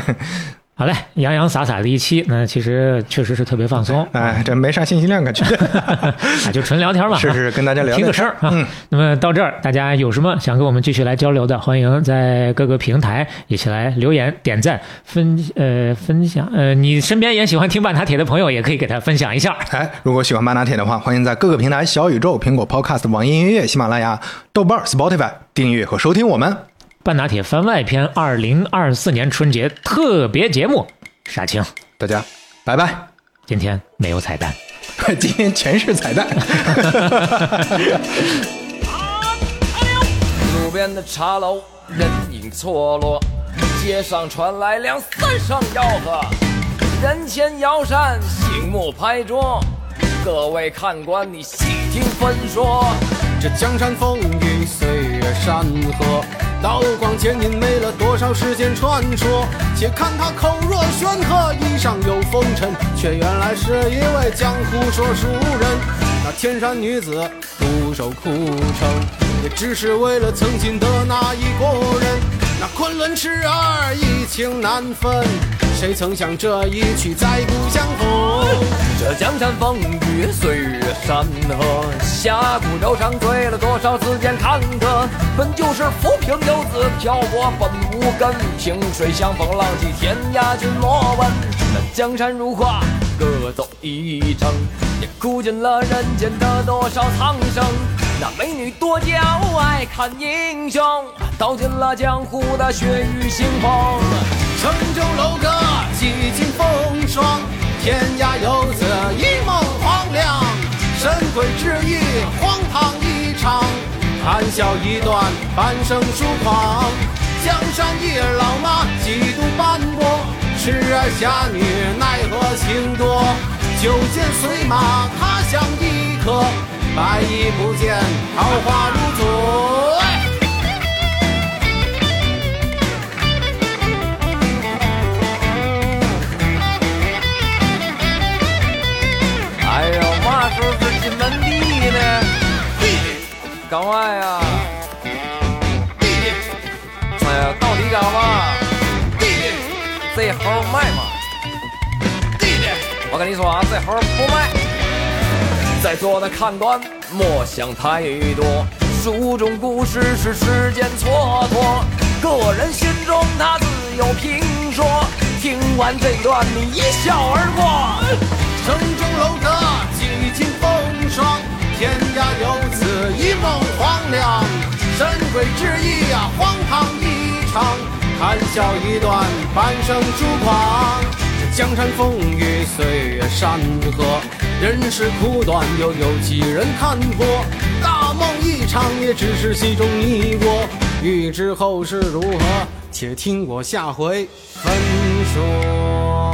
好嘞，洋洋洒洒的一期，那其实确实是特别放松，哎，这没啥信息量可去。[laughs] 啊，就纯聊天嘛，是是跟大家聊聊听个声儿啊。嗯那么到这儿，大家有什么想跟我们继续来交流的，欢迎在各个平台一起来留言、点赞、分呃分享。呃，你身边也喜欢听半打铁的朋友，也可以给他分享一下。哎，如果喜欢半拿铁的话，欢迎在各个平台小宇宙、苹果 Podcast、网易音乐、喜马拉雅、豆瓣、Spotify 订阅和收听我们。半拿铁番外篇二零二四年春节特别节目，杀青，大家拜拜。今天没有彩蛋。[laughs] 今天全是彩蛋。[laughs] 路边的茶楼人影错落，街上传来两三声吆喝，人前摇扇，醒目拍桌。各位看官，你细听分说。这江山风雨，岁月山河，刀光剑影没了多少世间传说。且看他口若悬河，衣上有风尘，却原来是一位江湖说书人。那天山女子独守枯城，也只是为了曾经的那一个人。那昆仑痴儿，一情难分，谁曾想这一去再不相逢？这江山风雨，岁月山河，侠骨柔肠醉了多少字间坎坷。本就是浮萍游子，漂泊本无根。萍水相逢，浪迹天涯，君莫问。那江山如画，各走一程，也哭尽了人间的多少苍生。那美女多娇，爱看英雄，道尽了江湖的血雨腥风。城中楼阁几经风霜，天涯游子一梦黄粱。神鬼之意，荒唐一场，谈笑一段，半生疏狂。江山一老马，几度斑驳，痴儿侠女奈何情多？酒剑随马，他乡异客，白衣不见，桃花如昨。哎呦，嘛时候是进门第一呢？干嘛呀？哎呀，到底干嘛？弟弟这猴卖吗？弟弟我跟你说啊，这猴不卖。在座的看官莫想太多，书中故事是时间蹉跎，个人心中他自有评说。听完这段，你一笑而过。城中楼阁几经风霜，天涯游子一梦黄粱。神鬼之意呀，荒唐一场，谈笑一段，半生疏狂。这江山风雨，岁月山河，人世苦短，又有几人看破？大梦一场，也只是戏中你我。欲知后事如何，且听我下回分说。